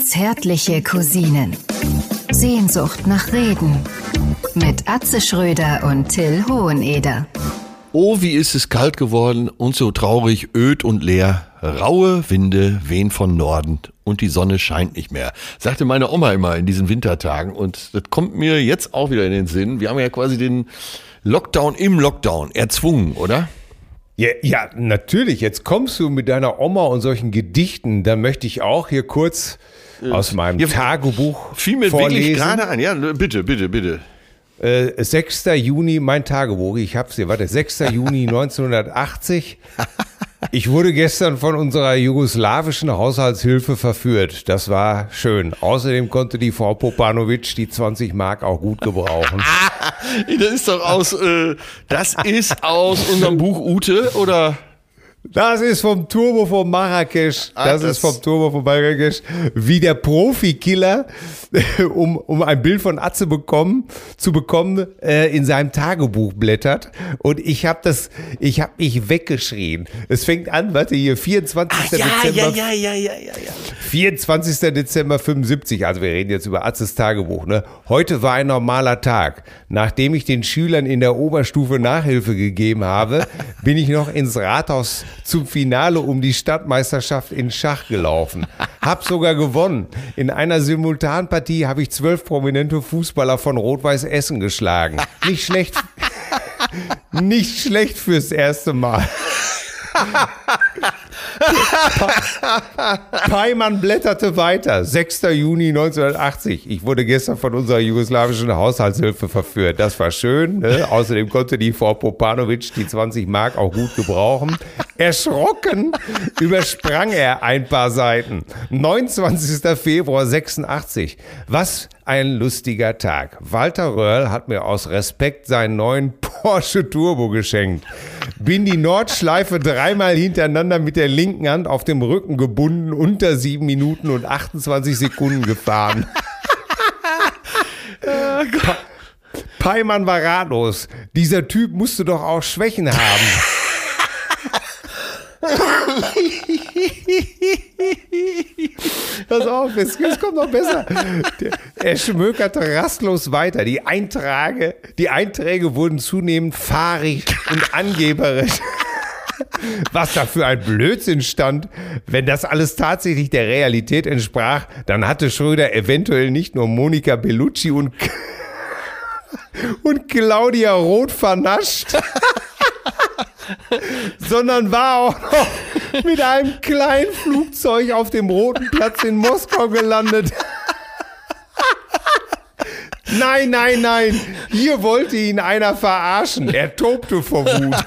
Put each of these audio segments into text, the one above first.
Zärtliche Cousinen. Sehnsucht nach Reden. Mit Atze Schröder und Till Hoheneder. Oh, wie ist es kalt geworden und so traurig, öd und leer. Raue Winde wehen von Norden und die Sonne scheint nicht mehr, sagte meine Oma immer in diesen Wintertagen. Und das kommt mir jetzt auch wieder in den Sinn. Wir haben ja quasi den Lockdown im Lockdown erzwungen, oder? Ja, ja, natürlich. Jetzt kommst du mit deiner Oma und solchen Gedichten. Da möchte ich auch hier kurz aus meinem Ja, Tagebuch Fiel mir vorlesen. wirklich gerade ein. Ja, bitte, bitte, bitte. Äh, 6. Juni, mein Tagebuch, ich hab's hier, warte, 6. Juni 1980. Ich wurde gestern von unserer jugoslawischen Haushaltshilfe verführt. Das war schön. Außerdem konnte die Frau Popanovic die 20 Mark auch gut gebrauchen. Das ist doch aus, äh, das ist aus unserem Buch Ute, oder? Das ist vom Turbo von Marrakesch. Ah, Das, das- ist vom Turbo von Marrakesch. Wie der Profikiller, um, um ein Bild von Atze bekommen, zu bekommen, äh, in seinem Tagebuch blättert. Und ich habe das, ich habe mich weggeschrien. Es fängt an, warte hier, 24. Dezember. ja, ja, ja, ja, ja. 24. Dezember 75, also wir reden jetzt über Atzes Tagebuch, ne? Heute war ein normaler Tag. Nachdem ich den Schülern in der Oberstufe Nachhilfe gegeben habe, bin ich noch ins Rathaus zum Finale um die Stadtmeisterschaft in Schach gelaufen. Hab sogar gewonnen. In einer Simultanpartie habe ich zwölf prominente Fußballer von Rot-Weiß Essen geschlagen. Nicht schlecht, nicht schlecht fürs erste Mal. Peimann blätterte weiter. 6. Juni 1980. Ich wurde gestern von unserer jugoslawischen Haushaltshilfe verführt. Das war schön. Ne? Außerdem konnte die Frau Popanovic die 20 Mark auch gut gebrauchen. Erschrocken übersprang er ein paar Seiten. 29. Februar 86. Was ein lustiger Tag. Walter Röhrl hat mir aus Respekt seinen neuen Porsche Turbo geschenkt. Bin die Nordschleife dreimal hintereinander mit der linken Hand auf dem Rücken gebunden, unter 7 Minuten und 28 Sekunden gefahren. Pa Peimann war ratlos. Dieser Typ musste doch auch Schwächen haben. Pass auf, es, es kommt noch besser. Er schmökerte rastlos weiter. Die Einträge, die Einträge wurden zunehmend fahrig und angeberisch. Was da für ein Blödsinn stand. Wenn das alles tatsächlich der Realität entsprach, dann hatte Schröder eventuell nicht nur Monika Bellucci und, und Claudia Roth vernascht, sondern war auch noch mit einem kleinen Flugzeug auf dem Roten Platz in Moskau gelandet. Nein, nein, nein. Hier wollte ihn einer verarschen. Er tobte vor Wut.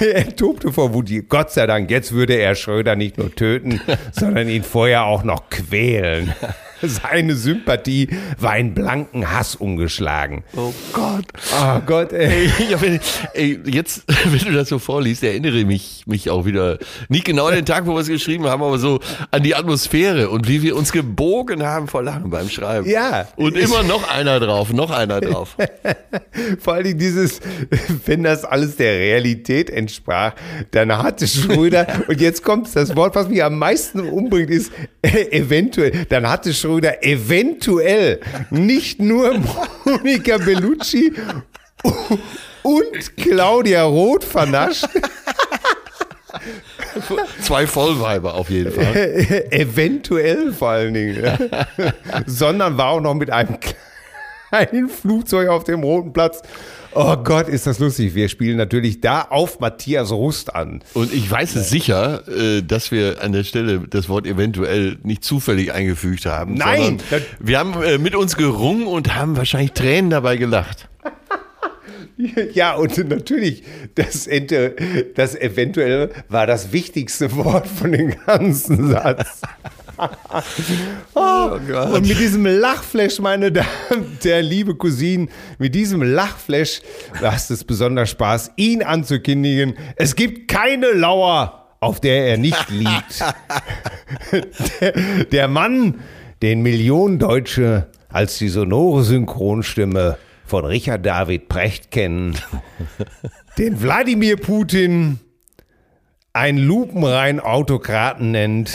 Er tobte vor Wut. Gott sei Dank, jetzt würde er Schröder nicht nur töten, sondern ihn vorher auch noch quälen. Seine Sympathie war in blanken Hass umgeschlagen. Oh Gott. Oh Gott, ey. Ey, ja, wenn, ey, jetzt, wenn du das so vorliest, erinnere mich, mich auch wieder, nicht genau an den Tag, wo wir es geschrieben haben, aber so an die Atmosphäre und wie wir uns gebogen haben vor Lachen beim Schreiben. Ja. Und immer noch einer drauf, noch einer drauf. Vor allen Dingen dieses, wenn das alles der Realität entsprach, dann hatte Schröder, und jetzt kommt das Wort, was mich am meisten umbringt, ist äh, eventuell, dann hatte Schröder eventuell nicht nur Monika Bellucci und Claudia Roth vernascht, Zwei Vollweiber auf jeden Fall. eventuell vor allen Dingen, sondern war auch noch mit einem kleinen Flugzeug auf dem Roten Platz. Oh Gott, ist das lustig. Wir spielen natürlich da auf Matthias Rust an. Und ich weiß es sicher, äh, dass wir an der Stelle das Wort eventuell nicht zufällig eingefügt haben. Nein! Wir haben äh, mit uns gerungen und haben wahrscheinlich Tränen dabei gelacht. Ja, und natürlich, das, das eventuell war das wichtigste Wort von dem ganzen Satz. Oh, Gott. und mit diesem Lachflash, meine Damen, der liebe Cousin, mit diesem Lachflash macht es besonders Spaß, ihn anzukündigen. Es gibt keine Lauer, auf der er nicht liegt. der, der Mann, den Millionen Deutsche als die sonore Synchronstimme von Richard David Precht kennen, den Wladimir Putin einen lupenreinen Autokraten nennt.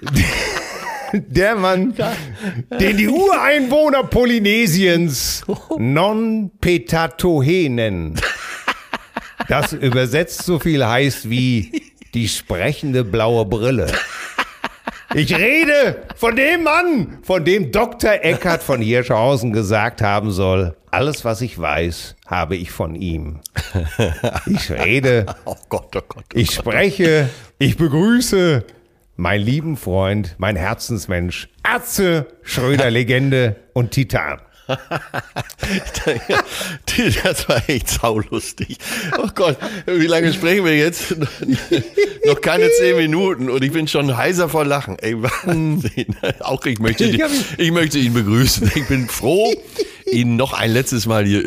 Der Mann, den die Ureinwohner Polynesiens Non-Petatohe nennen. Das übersetzt so viel heißt wie die sprechende blaue Brille. Ich rede von dem Mann, von dem Dr. Eckert von Hirschhausen gesagt haben soll, alles, was ich weiß, habe ich von ihm. Ich rede, Oh Gott, oh Gott. Oh ich spreche, ich begrüße meinen lieben Freund, mein Herzensmensch, Atze, Schröder-Legende und Titan. Das war echt saulustig. Oh Gott, wie lange sprechen wir jetzt? Noch keine zehn Minuten und ich bin schon heiser vor Lachen. Ey, Wahnsinn. Auch ich möchte, Ich möchte ihn begrüßen. Ich bin froh, ihn noch ein letztes Mal hier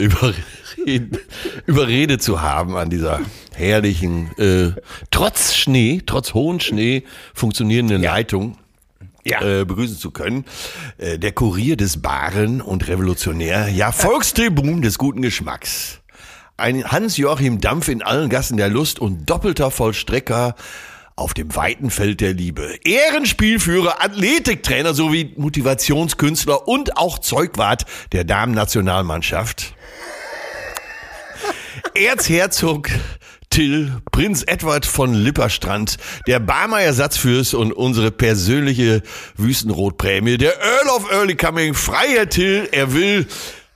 überreden, überredet zu haben an dieser herrlichen, äh, trotz Schnee, trotz hohen Schnee funktionierenden Leitung Ja. äh, begrüßen zu können. Äh, der Kurier des Baren und Revolutionär, ja Volkstribun des guten Geschmacks. Ein Hans-Joachim Dampf in allen Gassen der Lust und doppelter Vollstrecker auf dem weiten Feld der Liebe. Ehrenspielführer, Athletiktrainer sowie Motivationskünstler und auch Zeugwart der Damen-Nationalmannschaft. Erzherzog Till, Prinz Edward von Lipperstrand, der Barmer Ersatzfürst und unsere persönliche Wüstenrotprämie, der Earl of Early Coming, Freiherr Till, er will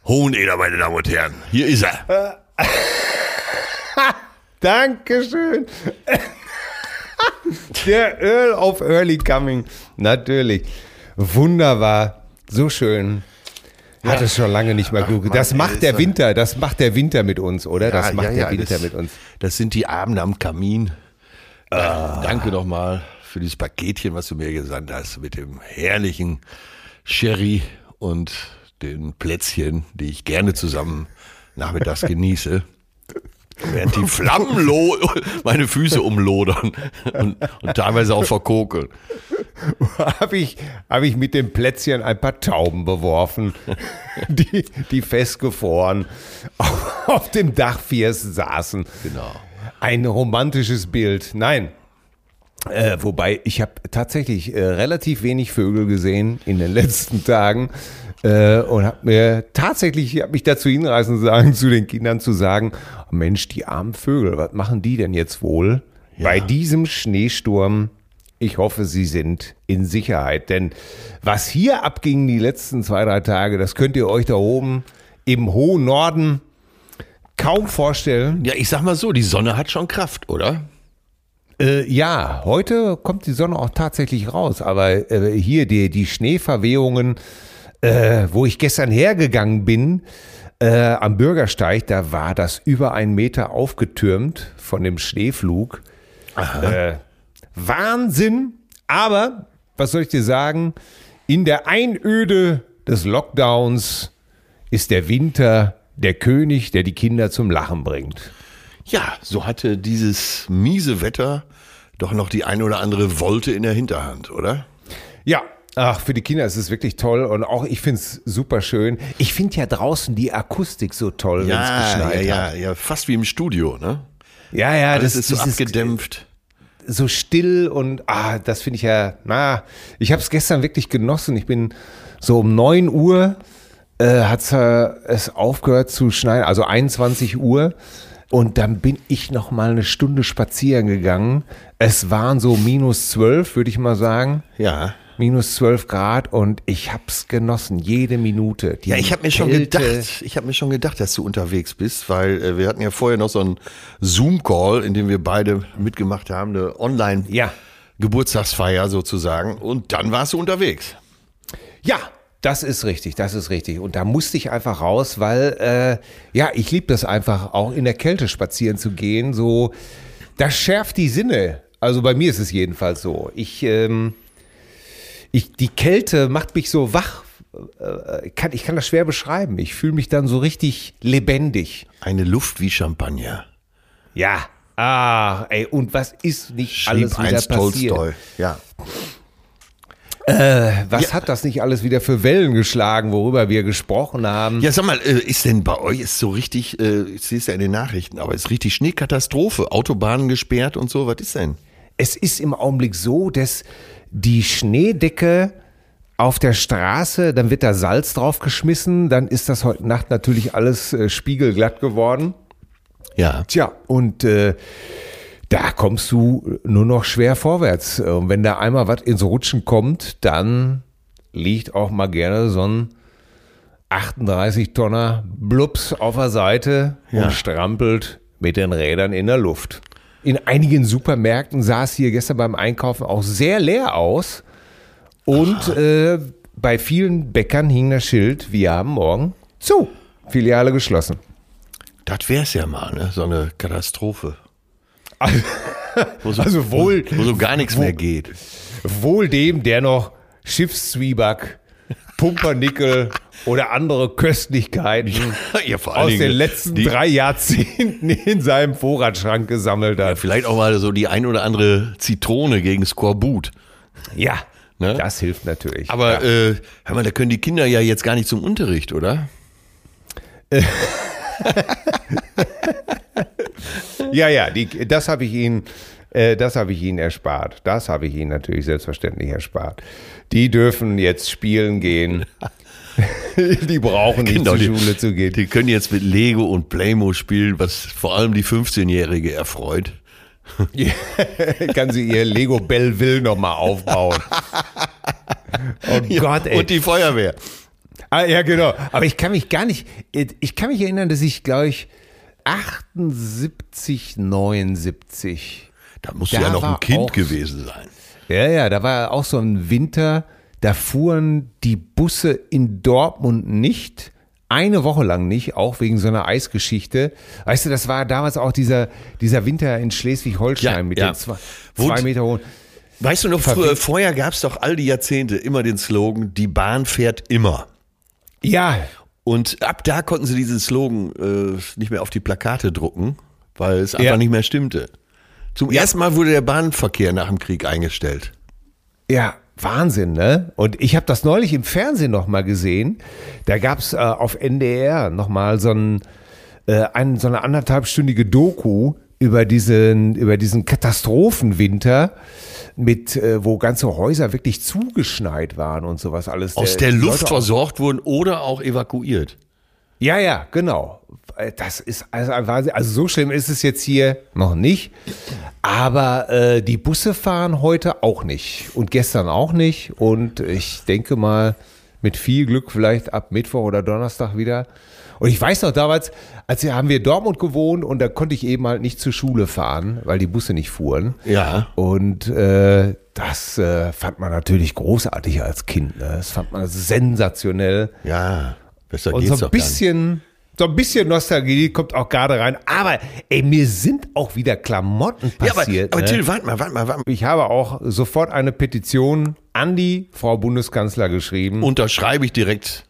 Hoheneder, meine Damen und Herren. Hier ist er. Dankeschön. Der Earl of Early Coming. Natürlich. Wunderbar. So schön. Hat es schon lange nicht mehr gut. Das macht der Winter. Das macht der Winter mit uns, oder? Das macht der Winter das, mit uns. Das sind die Abende am Kamin. Ja, danke nochmal für dieses Paketchen, was du mir gesandt hast, mit dem herrlichen Sherry und den Plätzchen, die ich gerne zusammen nachmittags genieße. Während die Flammen meine Füße umlodern und, und teilweise auch verkokeln. Habe ich, hab ich mit dem Plätzchen ein paar Tauben beworfen, die, die festgefroren auf, auf dem Dachfirst saßen. Genau. Ein romantisches Bild. Nein. Äh, wobei, ich habe tatsächlich äh, relativ wenig Vögel gesehen in den letzten Tagen äh, und habe mir tatsächlich, hab mich dazu hinreißen sagen, zu den Kindern zu sagen, Mensch, die armen Vögel, was machen die denn jetzt wohl bei diesem Schneesturm? Ich hoffe, sie sind in Sicherheit, denn was hier abging die letzten zwei, drei Tage, das könnt ihr euch da oben im hohen Norden kaum vorstellen. Ja, ich sag mal so, die Sonne hat schon Kraft, oder? Äh, ja, heute kommt die Sonne auch tatsächlich raus, aber äh, hier die, die Schneeverwehungen, äh, wo ich gestern hergegangen bin, äh, am Bürgersteig, da war das über einen Meter aufgetürmt von dem Schneeflug. Äh, Wahnsinn, aber was soll ich dir sagen? In der Einöde des Lockdowns ist der Winter der König, der die Kinder zum Lachen bringt. Ja, so hatte dieses miese Wetter doch noch die ein oder andere Wolte in der Hinterhand, oder? Ja, ach, für die Kinder ist es wirklich toll und auch ich finde es super schön. Ich finde ja draußen die Akustik so toll, wenn es ja, geschneit ja, hat. ja, ja, fast wie im Studio, ne? Ja, ja, Alles das ist so abgedämpft. so still und ah, das finde ich ja, na, ich habe es gestern wirklich genossen. Ich bin so um 9 Uhr äh, hat es aufgehört zu schneien, also 21 Uhr. Und dann bin ich noch mal eine Stunde spazieren gegangen. Es waren so minus 12, würde ich mal sagen. Ja. Minus 12 Grad und ich hab's genossen, jede Minute. Die Ja, ich habe mir schon Kälte. gedacht, ich habe mir schon gedacht, dass du unterwegs bist, weil äh, wir hatten ja vorher noch so einen Zoom-Call, in dem wir beide mitgemacht haben, eine online Ja. Geburtstagsfeier sozusagen. Und dann warst du unterwegs. Ja, das ist richtig, das ist richtig. Und da musste ich einfach raus, weil, äh, ja, ich liebe das einfach, auch in der Kälte spazieren zu gehen. So, das schärft die Sinne. Also bei mir ist es jedenfalls so. Ich, ähm, ich, die Kälte macht mich so wach. Äh, kann, ich kann das schwer beschreiben. Ich fühle mich dann so richtig lebendig. Eine Luft wie Champagner. Ja. Ah, ey, und was ist nicht Schrieb alles wieder passiert? Tolstoi. Ja. Äh, was hat das nicht alles wieder für Wellen geschlagen, worüber wir gesprochen haben? Ja, sag mal, äh, ist denn bei euch ist so richtig, äh, ich sehe es ja in den Nachrichten, aber ist richtig Schneekatastrophe, Autobahnen gesperrt und so, was ist denn? Es ist im Augenblick so, dass die Schneedecke auf der Straße, dann wird da Salz draufgeschmissen, dann ist das heute Nacht natürlich alles äh, spiegelglatt geworden. Ja. Tja, und äh, da kommst du nur noch schwer vorwärts. Und wenn da einmal was ins Rutschen kommt, dann liegt auch mal gerne so ein 38 Tonner Blups auf der Seite Ja. und strampelt mit den Rädern in der Luft. In einigen Supermärkten sah es hier gestern beim Einkaufen auch sehr leer aus. Und äh, bei vielen Bäckern hing das Schild, wir haben morgen zu. Filiale geschlossen. Das wär's ja mal, ne? So eine Katastrophe. Wo so, Also wohl- wo, wo so gar nichts wo- mehr geht. Wohl dem, der noch Schiffszwieback, Pumpernickel oder andere Köstlichkeiten Ja, aus Dingen den letzten die- drei Jahrzehnten in seinem Vorratsschrank gesammelt hat. Vielleicht auch mal so die ein oder andere Zitrone gegen Skorbut. Ja, Ne? das hilft natürlich. Aber ja. äh, hör mal, da können die Kinder ja jetzt gar nicht zum Unterricht, oder? ja, ja, die, das habe ich Ihnen, äh, das habe ich Ihnen erspart. Das habe ich Ihnen natürlich selbstverständlich erspart. Die dürfen jetzt spielen gehen. die brauchen nicht Genau, zur die- Schule zu gehen. Die können jetzt mit Lego und Playmo spielen, was vor allem die 15-Jährige erfreut. kann sie ihr Lego Belleville nochmal aufbauen. Oh Gott, ey. Und die Feuerwehr. ah, ja, genau. Aber ich kann mich gar nicht, ich kann mich erinnern, dass ich, glaube ich, 78, 79. Da musst du ja noch ein Kind auch- gewesen sein. Ja, ja, da war auch so ein Winter, da fuhren die Busse in Dortmund nicht. Eine Woche lang nicht, auch wegen so einer Eisgeschichte. Weißt du, das war damals auch dieser, dieser Winter in Schleswig-Holstein Ja, mit ja. den zwei, zwei Meter hohen. Weißt du noch, früher, vorher gab es doch all die Jahrzehnte immer den Slogan, die Bahn fährt immer. Ja, Und ab da konnten sie diesen Slogan äh, nicht mehr auf die Plakate drucken, weil es einfach Ja. nicht mehr stimmte. Zum Ja. ersten Mal wurde der Bahnverkehr nach dem Krieg eingestellt. Ja, Wahnsinn, ne? Und ich habe das neulich im Fernsehen noch mal gesehen. Da gab's äh, auf NDR noch mal so, ein, äh, ein, so eine anderthalbstündige Doku über diesen, über diesen Katastrophenwinter, mit, äh, wo ganze Häuser wirklich zugeschneit waren und sowas alles. Aus der die Luft Leute versorgt wurden oder auch evakuiert. Ja, ja, genau. Das ist also. Also so schlimm ist es jetzt hier noch nicht. Aber äh, die Busse fahren heute auch nicht und gestern auch nicht. Und ich denke mal, mit viel Glück vielleicht ab Mittwoch oder Donnerstag wieder. Und ich weiß noch damals, als wir haben wir in Dortmund gewohnt und da konnte ich eben halt nicht zur Schule fahren, weil die Busse nicht fuhren. Ja. Und äh, das äh, fand man natürlich großartig als Kind. Ne? Das fand man sensationell. Ja, besser Und so ein bisschen, so ein bisschen Nostalgie kommt auch gerade rein. Aber ey, mir sind auch wieder Klamotten Ja, aber, passiert. aber ne? Till, warte mal, warte mal, warte mal. ich habe auch sofort eine Petition an die Frau Bundeskanzler geschrieben Unterschreibe ich direkt.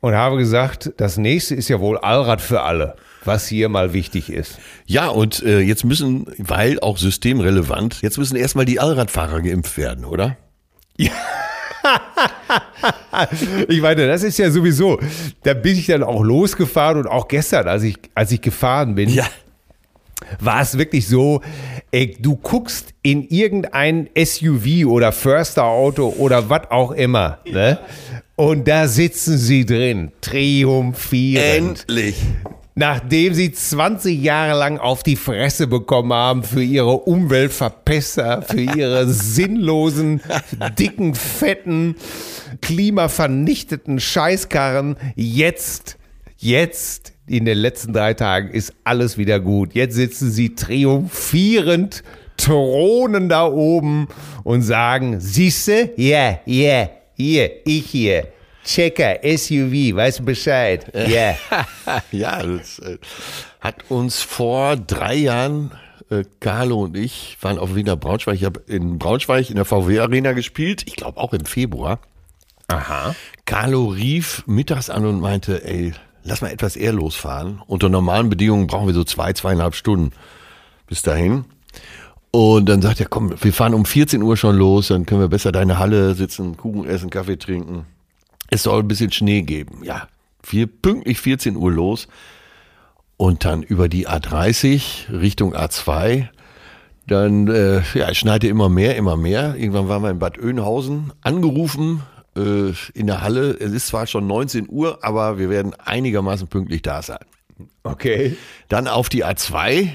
und habe gesagt, das nächste ist ja wohl Allrad für alle, was hier mal wichtig ist. Ja, und äh, jetzt müssen, weil auch systemrelevant, jetzt müssen erstmal die Allradfahrer geimpft werden, oder? Ich meine, das ist ja sowieso, da bin ich dann auch losgefahren und auch gestern, als ich, als ich gefahren bin, war es wirklich so, ey, du guckst in irgendein SUV oder Förster-Auto oder was auch immer, ne? Und da sitzen sie drin, triumphierend. Endlich. Nachdem sie 20 Jahre lang auf die Fresse bekommen haben für ihre Umweltverpesser, für ihre sinnlosen, dicken, fetten, klimavernichteten Scheißkarren, jetzt, jetzt, in den letzten drei Tagen ist alles wieder gut. Jetzt sitzen sie triumphierend, thronen da oben und sagen, siehste, ja, ja, hier, ich hier. Checker, SUV, weißt du Bescheid? Ja. Ja, das äh, hat uns vor drei Jahren, äh, Carlo und ich waren auf Wiener Braunschweig. Ich habe in Braunschweig in der VW Arena gespielt, ich glaube auch im Februar. Aha. Carlo rief mittags an und meinte, ey, lass mal etwas eher losfahren. Unter normalen Bedingungen brauchen wir so zwei, zweieinhalb Stunden bis dahin. Und dann sagt er, komm, wir fahren um 14 Uhr schon los, dann können wir besser deine Halle sitzen, Kuchen essen, Kaffee trinken. Es soll ein bisschen Schnee geben. Ja, wir pünktlich 14 Uhr los und dann über die A30 Richtung A2. Dann, äh, ja, es schneite immer mehr, immer mehr. Irgendwann waren wir in Bad Oeynhausen angerufen äh, in der Halle. Es ist zwar schon 19 Uhr, aber wir werden einigermaßen pünktlich da sein. Okay. Dann auf die A2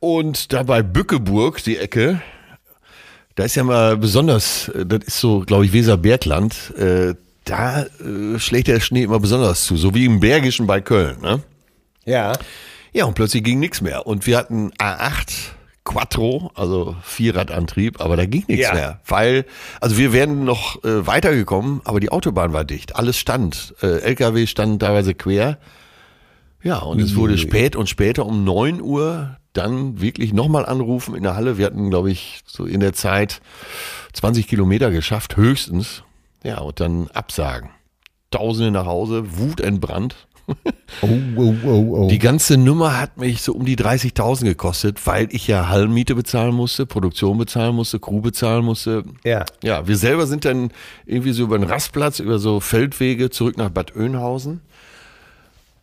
und da bei Bückeburg, die Ecke, da ist ja mal besonders, äh, das ist so, glaube ich, Weserbergland, äh, da äh, schlägt der Schnee immer besonders zu, so wie im Bergischen bei Köln. Ne? Ja. Ja, und plötzlich ging nichts mehr. Und wir hatten A8 Quattro, also Vierradantrieb, aber da ging nichts Ja. mehr. Weil, also wir wären noch äh, weitergekommen, aber die Autobahn war dicht. Alles stand. Äh, LKW standen teilweise quer. Ja, und es wurde spät und später um 9 Uhr dann wirklich nochmal anrufen in der Halle. Wir hatten, glaube ich, so in der Zeit 20 Kilometer geschafft, höchstens. Ja, und dann absagen. Tausende nach Hause, Wut entbrannt. Oh, oh, oh, oh. Die ganze Nummer hat mich so um die 30.000 gekostet, weil ich ja Hallenmiete bezahlen musste, Produktion bezahlen musste, Crew bezahlen musste. ja. Ja, wir selber sind dann irgendwie so über den Rastplatz, über so Feldwege zurück nach Bad Oeynhausen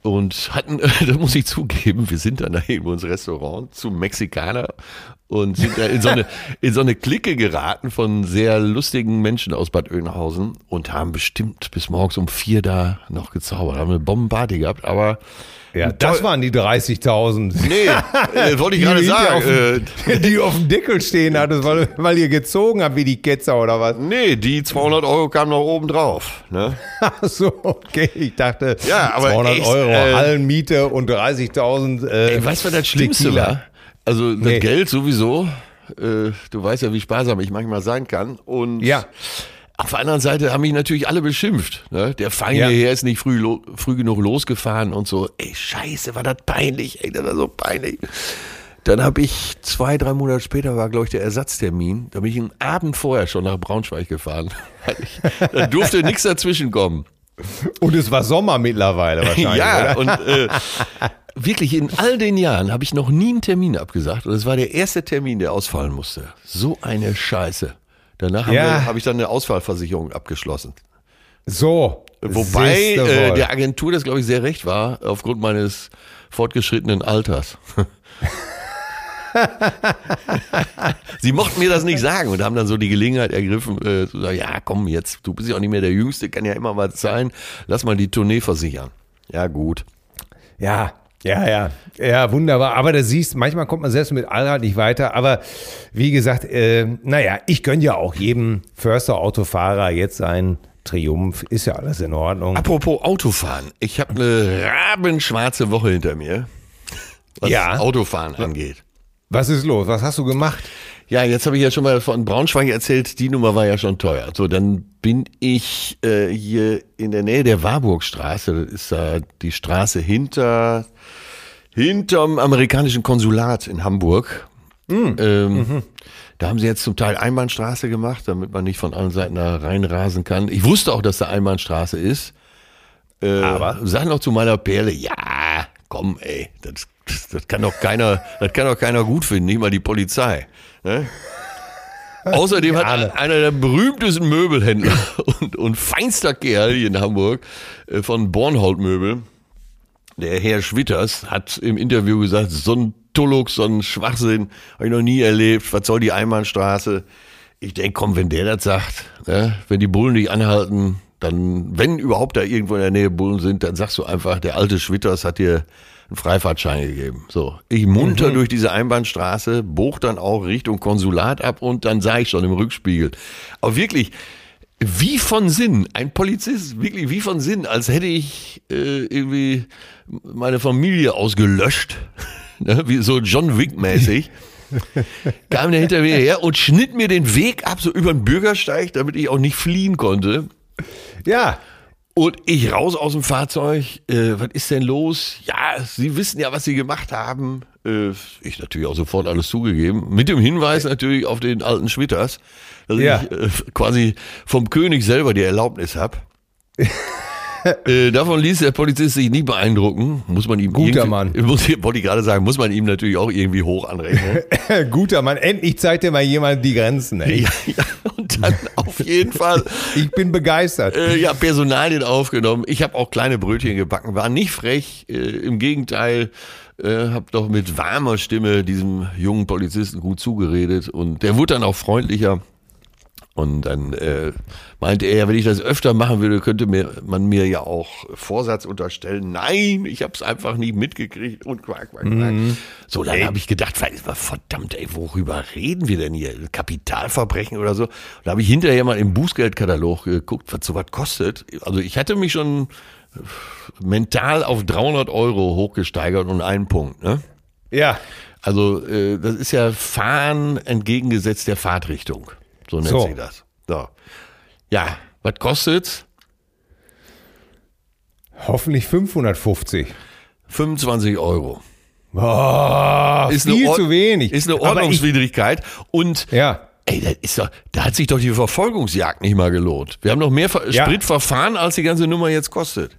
und hatten, das muss ich zugeben, wir sind dann da irgendwo ins Restaurant zum Mexikaner und sind da in so eine, in so eine Clique geraten von sehr lustigen Menschen aus Bad Oeynhausen und haben bestimmt bis morgens um vier da noch gezaubert, haben eine Bombenparty gehabt, aber Ja, das waren die 30.000. Nee, äh, wollte ich Die gerade sagen. Auf, Äh, die auf dem Deckel stehen hattest, weil, weil ihr gezogen habt wie die Ketzer oder was? nee, die 200 Euro kamen noch oben drauf. Ne? Ach so, okay. Ich dachte, Ja, aber 200 echt, Euro äh, Hallenmiete und 30.000. Äh, Ey, weißt du, was das Schlimmste Tequila. war? Also das Nee. Geld sowieso. Äh, du weißt ja, wie sparsam ich manchmal sein kann. Und Ja. Auf der anderen Seite haben mich natürlich alle beschimpft. Ne? Der Feind Ja. hierher ist nicht früh, früh genug losgefahren und so. Ey, scheiße, war das peinlich. Ey, das war so peinlich. Dann habe ich zwei, drei Monate später war, glaube ich, der Ersatztermin. Da bin ich einen Abend vorher schon nach Braunschweig gefahren. Da durfte nichts dazwischen kommen. Und es war Sommer mittlerweile wahrscheinlich. ja, oder? und äh, wirklich in all den Jahren habe ich noch nie einen Termin abgesagt. Und es war der erste Termin, der ausfallen musste. So eine Scheiße. Danach habe Ja. hab ich dann eine Ausfallversicherung abgeschlossen. So. Wobei äh, der Agentur das, glaube ich, sehr recht war, aufgrund meines fortgeschrittenen Alters. Sie mochten mir das nicht sagen und haben dann so die Gelegenheit ergriffen, äh, zu sagen, ja komm jetzt, du bist ja auch nicht mehr der Jüngste, kann ja immer mal sein, lass mal die Tournee versichern. Ja gut. Ja, ja, ja. Ja, wunderbar. Aber da siehst, manchmal kommt man selbst mit Allrad nicht weiter. Aber wie gesagt, äh, naja, ich gönne ja auch jedem Förster-Autofahrer jetzt seinen Triumph. Ist ja alles in Ordnung. Apropos Autofahren, ich habe eine rabenschwarze Woche hinter mir, was Ja. Autofahren angeht. Was ist los? Was hast du gemacht? Ja, jetzt habe ich ja schon mal von Braunschweig erzählt, die Nummer war ja schon teuer. So, dann bin ich äh, hier in der Nähe der Warburgstraße, das ist da die Straße hinter hinterm amerikanischen Konsulat in Hamburg. Ähm, Da haben sie jetzt zum Teil Einbahnstraße gemacht, damit man nicht von allen Seiten da reinrasen kann. Ich wusste auch, dass da Einbahnstraße ist. Äh, Aber? Sag noch zu meiner Perle, ja, komm, ey, das, das kann doch keiner, das kann doch keiner gut finden, nicht mal die Polizei. Ne? Außerdem hat einer der berühmtesten Möbelhändler und, und feinster Kerl hier in Hamburg äh, von Bornhold Möbel, der Herr Schwitters, hat im Interview gesagt, so ein Tullux, so ein Schwachsinn, habe ich noch nie erlebt, was soll die Einbahnstraße? Ich denke, komm, wenn der das sagt, ne, wenn die Bullen dich anhalten, dann, wenn überhaupt da irgendwo in der Nähe Bullen sind, dann sagst du einfach, der alte Schwitters hat dir einen Freifahrtschein gegeben. So, ich munter durch diese Einbahnstraße, bog dann auch Richtung Konsulat ab und dann sah ich schon im Rückspiegel. Aber wirklich, wie von Sinn, ein Polizist, wirklich wie von Sinn, als hätte ich äh, irgendwie meine Familie ausgelöscht, ne, wie so John Wick-mäßig, kam der hinter mir her und schnitt mir den Weg ab, so über den Bürgersteig, damit ich auch nicht fliehen konnte. Ja. Und ich raus aus dem Fahrzeug, äh, was ist denn los? Ja, Sie wissen ja, was Sie gemacht haben. Äh, ich natürlich auch sofort alles zugegeben. Mit dem Hinweis natürlich auf den alten Schwitters, dass Ja. ich äh, quasi vom König selber die Erlaubnis habe. Äh, davon ließ der Polizist sich nie beeindrucken. Muss man ihm Guter Mann. Muss, wollte ich gerade sagen, muss man ihm natürlich auch irgendwie hoch anrechnen. Guter Mann, endlich zeigt dir mal jemand die Grenzen. Ey. ja, ja, dann auf jeden Fall Ich bin begeistert. äh, ja, Personalien aufgenommen. Ich habe auch kleine Brötchen gebacken, war nicht frech. Äh, Im Gegenteil, äh, habe doch mit warmer Stimme diesem jungen Polizisten gut zugeredet und der wurde dann auch freundlicher. Und dann äh, meinte er, wenn ich das öfter machen würde, könnte mir, man mir ja auch Vorsatz unterstellen. Nein, ich habe es einfach nie mitgekriegt und quack, quack, quack. So, dann habe ich gedacht, verdammt, ey, worüber reden wir denn hier? Kapitalverbrechen oder so? Und da habe ich hinterher mal im Bußgeldkatalog geguckt, was sowas kostet. Also ich hatte mich schon mental auf 300 Euro hochgesteigert und einen Punkt. Ne? Ja, Also äh, das ist ja Fahren entgegengesetzt der Fahrtrichtung. So nennt So. sich das. So. Ja, was kostet's? hoffentlich 550. 25 Euro. Boah, Ist viel zu wenig. Ist eine Ordnungswidrigkeit. Und ja, ey, das ist doch, da hat sich doch die Verfolgungsjagd nicht mal gelohnt. Wir haben noch mehr Ver Ja. Spritverfahren, als die ganze Nummer jetzt kostet.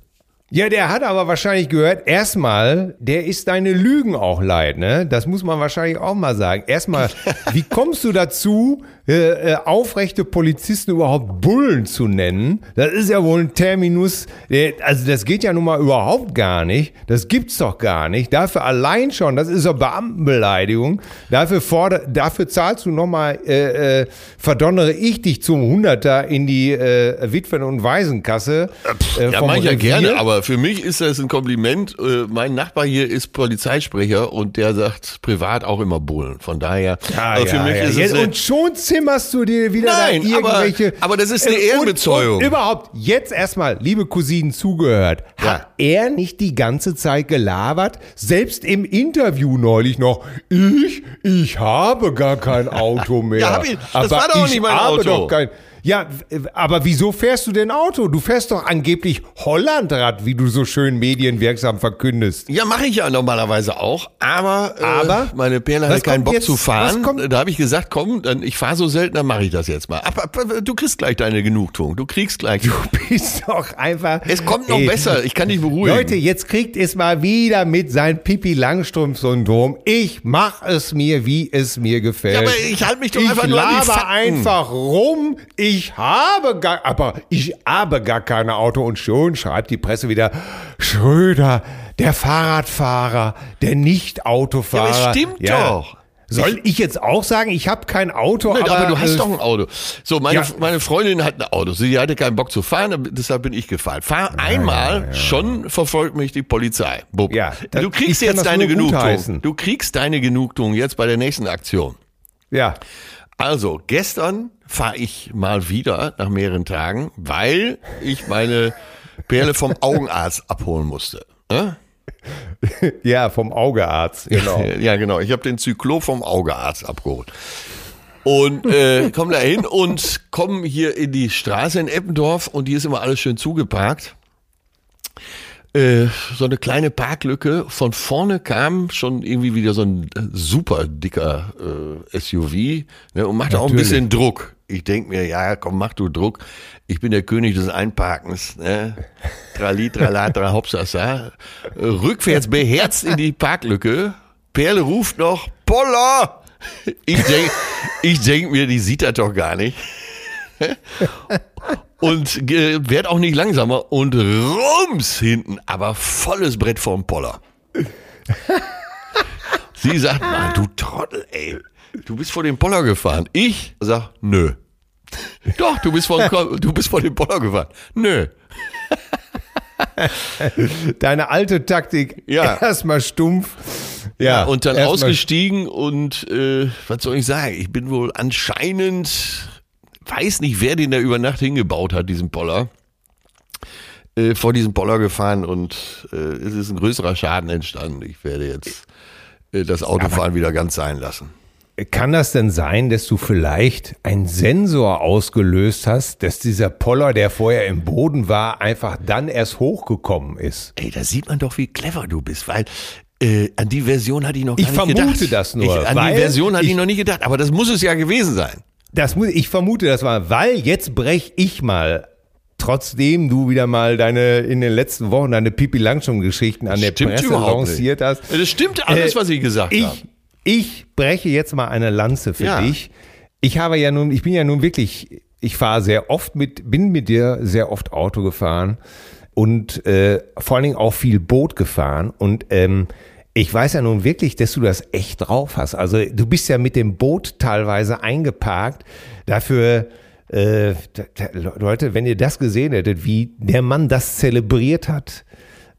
Ja, der hat aber wahrscheinlich gehört, erstmal, der ist deine Lügen auch leid, ne? Das muss man wahrscheinlich auch mal sagen. Erstmal, wie kommst du dazu, äh, äh, aufrechte Polizisten überhaupt Bullen zu nennen? Das ist ja wohl ein Terminus, der, also das geht ja nun mal überhaupt gar nicht. Das gibt's doch gar nicht. Dafür allein schon, das ist doch Beamtenbeleidigung. Dafür, forder, dafür zahlst du nochmal, äh, äh, verdonnere ich dich zum Hunderter in die äh, Witwen- und Waisenkasse. Äh, Ja, vom mach ich ja gerne, aber für mich ist das ein Kompliment. Äh, Mein Nachbar hier ist Polizeisprecher und der sagt privat auch immer Bullen. Von daher, Ah, also für ja, mich ja. ist Jetzt, es und schon zimmerst du dir wieder Nein, da aber- irgendwelche. aber das ist eine Äh, und- Ehrenbezeugung. Und überhaupt, jetzt erstmal, liebe Cousinen, zugehört. Hat er nicht die ganze Zeit gelabert? Selbst im Interview neulich noch. Ich, ich habe gar kein Auto mehr. Ja, hab ich- das aber war doch ich nicht mein habe Auto. Ja, aber wieso fährst du denn Auto? Du fährst doch angeblich Hollandrad, wie du so schön medienwirksam verkündest. Ja, mache ich ja normalerweise auch, aber, äh, Aber? meine Perle hatte keinen Bock jetzt? zu fahren. Da habe ich gesagt, komm, dann, ich fahre so selten, dann mache ich das jetzt mal. Aber, aber du kriegst gleich deine Genugtuung. Du kriegst gleich. Du bist doch einfach. es kommt noch Ey, besser. Ich kann dich beruhigen. Leute, jetzt kriegt es mal wieder mit sein Pipi Langstrumpf-Syndrom. Ich mach es mir, wie es mir gefällt. Ja, aber ich halte mich doch ich einfach nur an die Fakten. einfach rum. Ich habe gar, aber ich habe gar kein Auto und schon schreibt die Presse wieder Schröder, der Fahrradfahrer, der Nicht-Autofahrer. Ja, aber stimmt doch. Soll ich jetzt auch sagen, ich habe kein Auto, Nö, aber, aber, du hast äh, doch ein Auto. So, meine, Ja. meine Freundin hat ein Auto. Sie hatte keinen Bock zu fahren, deshalb bin ich gefahren. Fahr einmal, schon verfolgt mich die Polizei. Bub. Ja, das- du kriegst ich jetzt deine Genugtuung. Du kriegst deine Genugtuung jetzt bei der nächsten Aktion. Ja. Also, gestern fahre ich mal wieder nach mehreren Tagen, weil ich meine Perle vom Augenarzt abholen musste. Ne? Ja, vom Augearzt, genau. Ja, genau. Ich habe den Zyklop vom Augearzt abgeholt. Und äh, komm da hin und komm hier in die Straße in Eppendorf und hier ist immer alles schön zugeparkt. Äh, so eine kleine Parklücke. Von vorne kam schon irgendwie wieder so ein super dicker äh, SUV ne, und machte auch ein Natürlich. bisschen Druck. Ich denk mir, ja, komm, mach du Druck. Ich bin der König des Einparkens. Ne? Trali, tralatra, hopsasa. Rückwärts beherzt in die Parklücke. Perle ruft noch, Poller! Ich denk, ich denk mir, die sieht das doch gar nicht. Und äh, werd auch nicht langsamer und rums hinten, aber volles Brett vom Poller. Sie sagt, Mann, du Trottel, ey. Du bist vor dem Poller gefahren. Ich sag, nö. Doch, du bist vor, du bist vor dem Poller gefahren. Nö. Deine alte Taktik, Ja. erstmal stumpf. Ja, und dann ausgestiegen und äh, was soll ich sagen? Ich bin wohl anscheinend, weiß nicht, wer den da über Nacht hingebaut hat, diesen Poller. Äh, vor diesem Poller gefahren und äh, es ist ein größerer Schaden entstanden. Ich werde jetzt äh, das Autofahren wieder ganz sein lassen. Kann das denn sein, dass du vielleicht einen Sensor ausgelöst hast, dass dieser Poller, der vorher im Boden war, einfach dann erst hochgekommen ist? Ey, da sieht man doch, wie clever du bist, weil äh, an die Version hatte ich noch Ich nicht vermute gedacht. das nur, Ich, an die Version hatte ich, ich- noch nicht gedacht, aber das muss es ja gewesen sein. Das muss, ich vermute das mal, weil jetzt brech ich mal trotzdem du wieder mal deine in den letzten Wochen deine Pipi Langstrumpf Geschichten an der Stimmt Presse lanciert hast. Das stimmt alles, Äh, was ich gesagt habe. Ich, breche jetzt mal eine Lanze für Ja. dich. Ich habe ja nun, ich bin ja nun wirklich, ich fahre sehr oft mit, bin mit dir sehr oft Auto gefahren und äh, vor allen Dingen auch viel Boot gefahren und ähm, ich weiß ja nun wirklich, dass du das echt drauf hast. Also du bist ja mit dem Boot teilweise eingeparkt. Dafür, äh, Leute, wenn ihr das gesehen hättet, wie der Mann das zelebriert hat,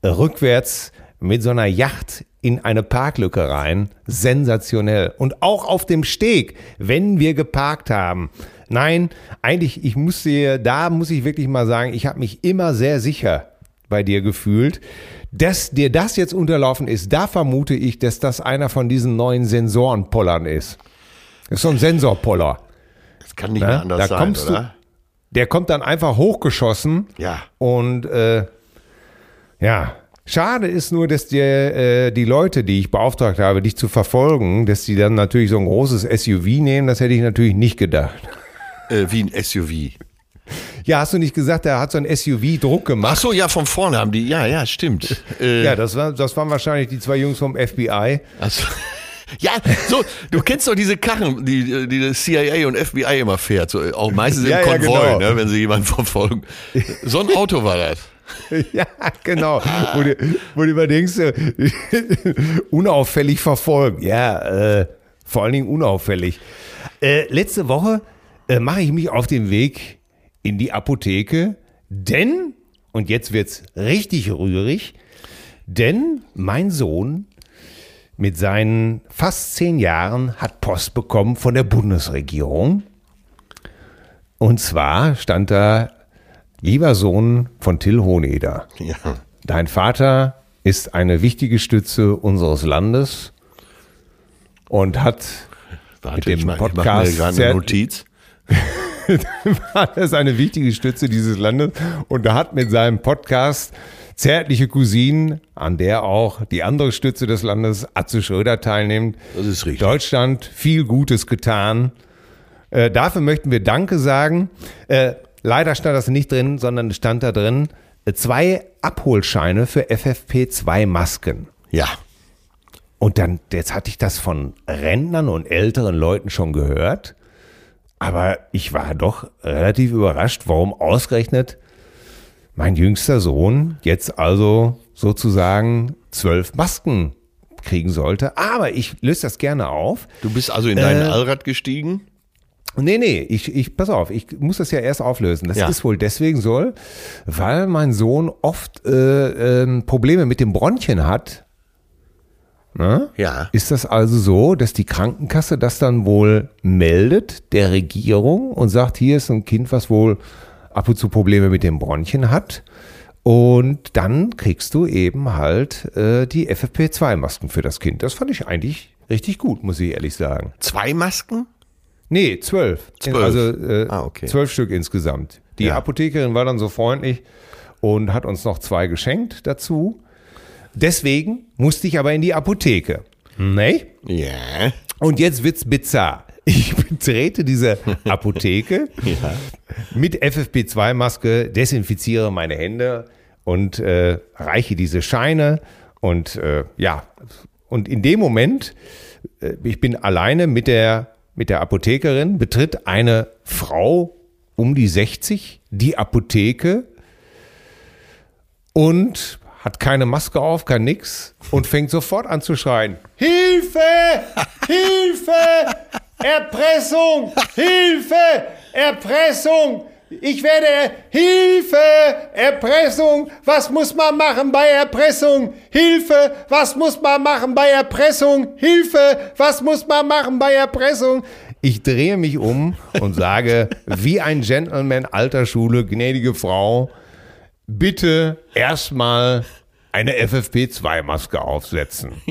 äh, rückwärts mit so einer Yacht in eine Parklücke rein. Sensationell. Und auch auf dem Steg, wenn wir geparkt haben. Nein, eigentlich, ich muss dir, da muss ich wirklich mal sagen, ich habe mich immer sehr sicher bei dir gefühlt. Dass dir das jetzt unterlaufen ist, da vermute ich, dass das einer von diesen neuen Sensorenpollern ist. Das ist so ein Sensorpoller. Das kann nicht Ne? mehr anders Da sein, kommst du- oder? Der kommt dann einfach hochgeschossen. Ja. Und äh, ja, schade ist nur, dass dir äh, die Leute, die ich beauftragt habe, dich zu verfolgen, dass die dann natürlich so ein großes SUV nehmen, das hätte ich natürlich nicht gedacht. Äh, wie ein SUV. Ja, hast du nicht gesagt, der hat so ein SUV Druck Ach gemacht? so, ja, von vorne haben die. Ja, ja, stimmt. Äh, Ja, das, war, das waren wahrscheinlich die zwei Jungs vom FBI. Also, ja, so, du kennst doch diese Karren, die, die das CIA und FBI immer fährt, so, auch meistens Ja, im ja, Konvoi, genau. ne, wenn sie jemanden verfolgen. So ein Auto war das. Ja, genau. Wo du, wo du überdenkst, äh, unauffällig verfolgen. Ja, äh, vor allen Dingen unauffällig. Äh, letzte Woche äh, mache ich mich auf den Weg in die Apotheke, denn, und jetzt wird's richtig rührig, denn mein Sohn mit seinen fast zehn Jahren hat Post bekommen von der Bundesregierung. Und zwar stand da, lieber Sohn von Till Hohneder, Ja. dein Vater ist eine wichtige Stütze unseres Landes und hat Warte, dem ich mach, ich mach mir Podcast eine Notiz. er ist eine wichtige Stütze dieses Landes und er hat mit seinem Podcast Zärtliche Cousinen, an der auch die andere Stütze des Landes, Atze Schröder, teilnimmt, Das ist richtig. Deutschland viel Gutes getan. Äh, dafür möchten wir Danke sagen. Äh, leider stand das nicht drin, sondern stand da drin, äh, zwei Abholscheine für FFP2-Masken. Ja. Und dann, jetzt hatte ich das von Rentnern und älteren Leuten schon gehört. Aber ich war doch relativ überrascht, warum ausgerechnet mein jüngster Sohn jetzt also sozusagen zwölf Masken kriegen sollte. Aber ich löse das gerne auf. Du bist also in deinen Äh, Allrad gestiegen? Nee, nee, ich, ich, pass auf, ich muss das ja erst auflösen. Das Ja. ist wohl deswegen so, weil mein Sohn oft äh, ähm, Probleme mit dem Bronchien hat. Ne? Ja. Ist das also so, dass die Krankenkasse das dann wohl meldet der Regierung und sagt, hier ist ein Kind, was wohl ab und zu Probleme mit dem Bronchien hat. Und dann kriegst du eben halt äh, die FFP2-Masken für das Kind. Das fand ich eigentlich richtig gut, muss ich ehrlich sagen. Zwei Masken? Nee, zwölf. Zwölf. Also äh, Ah, okay. zwölf Stück insgesamt. Die Ja. Apothekerin war dann so freundlich und hat uns noch zwei geschenkt dazu. Deswegen musste ich aber in die Apotheke. Nee? Ja. Und jetzt wird's bizarr. Ich betrete diese Apotheke mit FFP2-Maske, desinfiziere meine Hände und äh, reiche diese Scheine. Und äh, ja, und in dem Moment, äh, ich bin alleine mit der, mit der Apothekerin, betritt eine Frau um die 60 die Apotheke und hat keine Maske auf, kann nix und fängt sofort an zu schreien. Hilfe! Hilfe! Erpressung! Hilfe! Erpressung! Ich werde Hilfe! Erpressung! Was muss man machen bei Erpressung? Hilfe! Was muss man machen bei Erpressung? Hilfe! Was muss man machen bei Erpressung? Ich drehe mich um und sage, wie ein Gentleman alter Schule, gnädige Frau, bitte erstmal eine FFP2-Maske aufsetzen.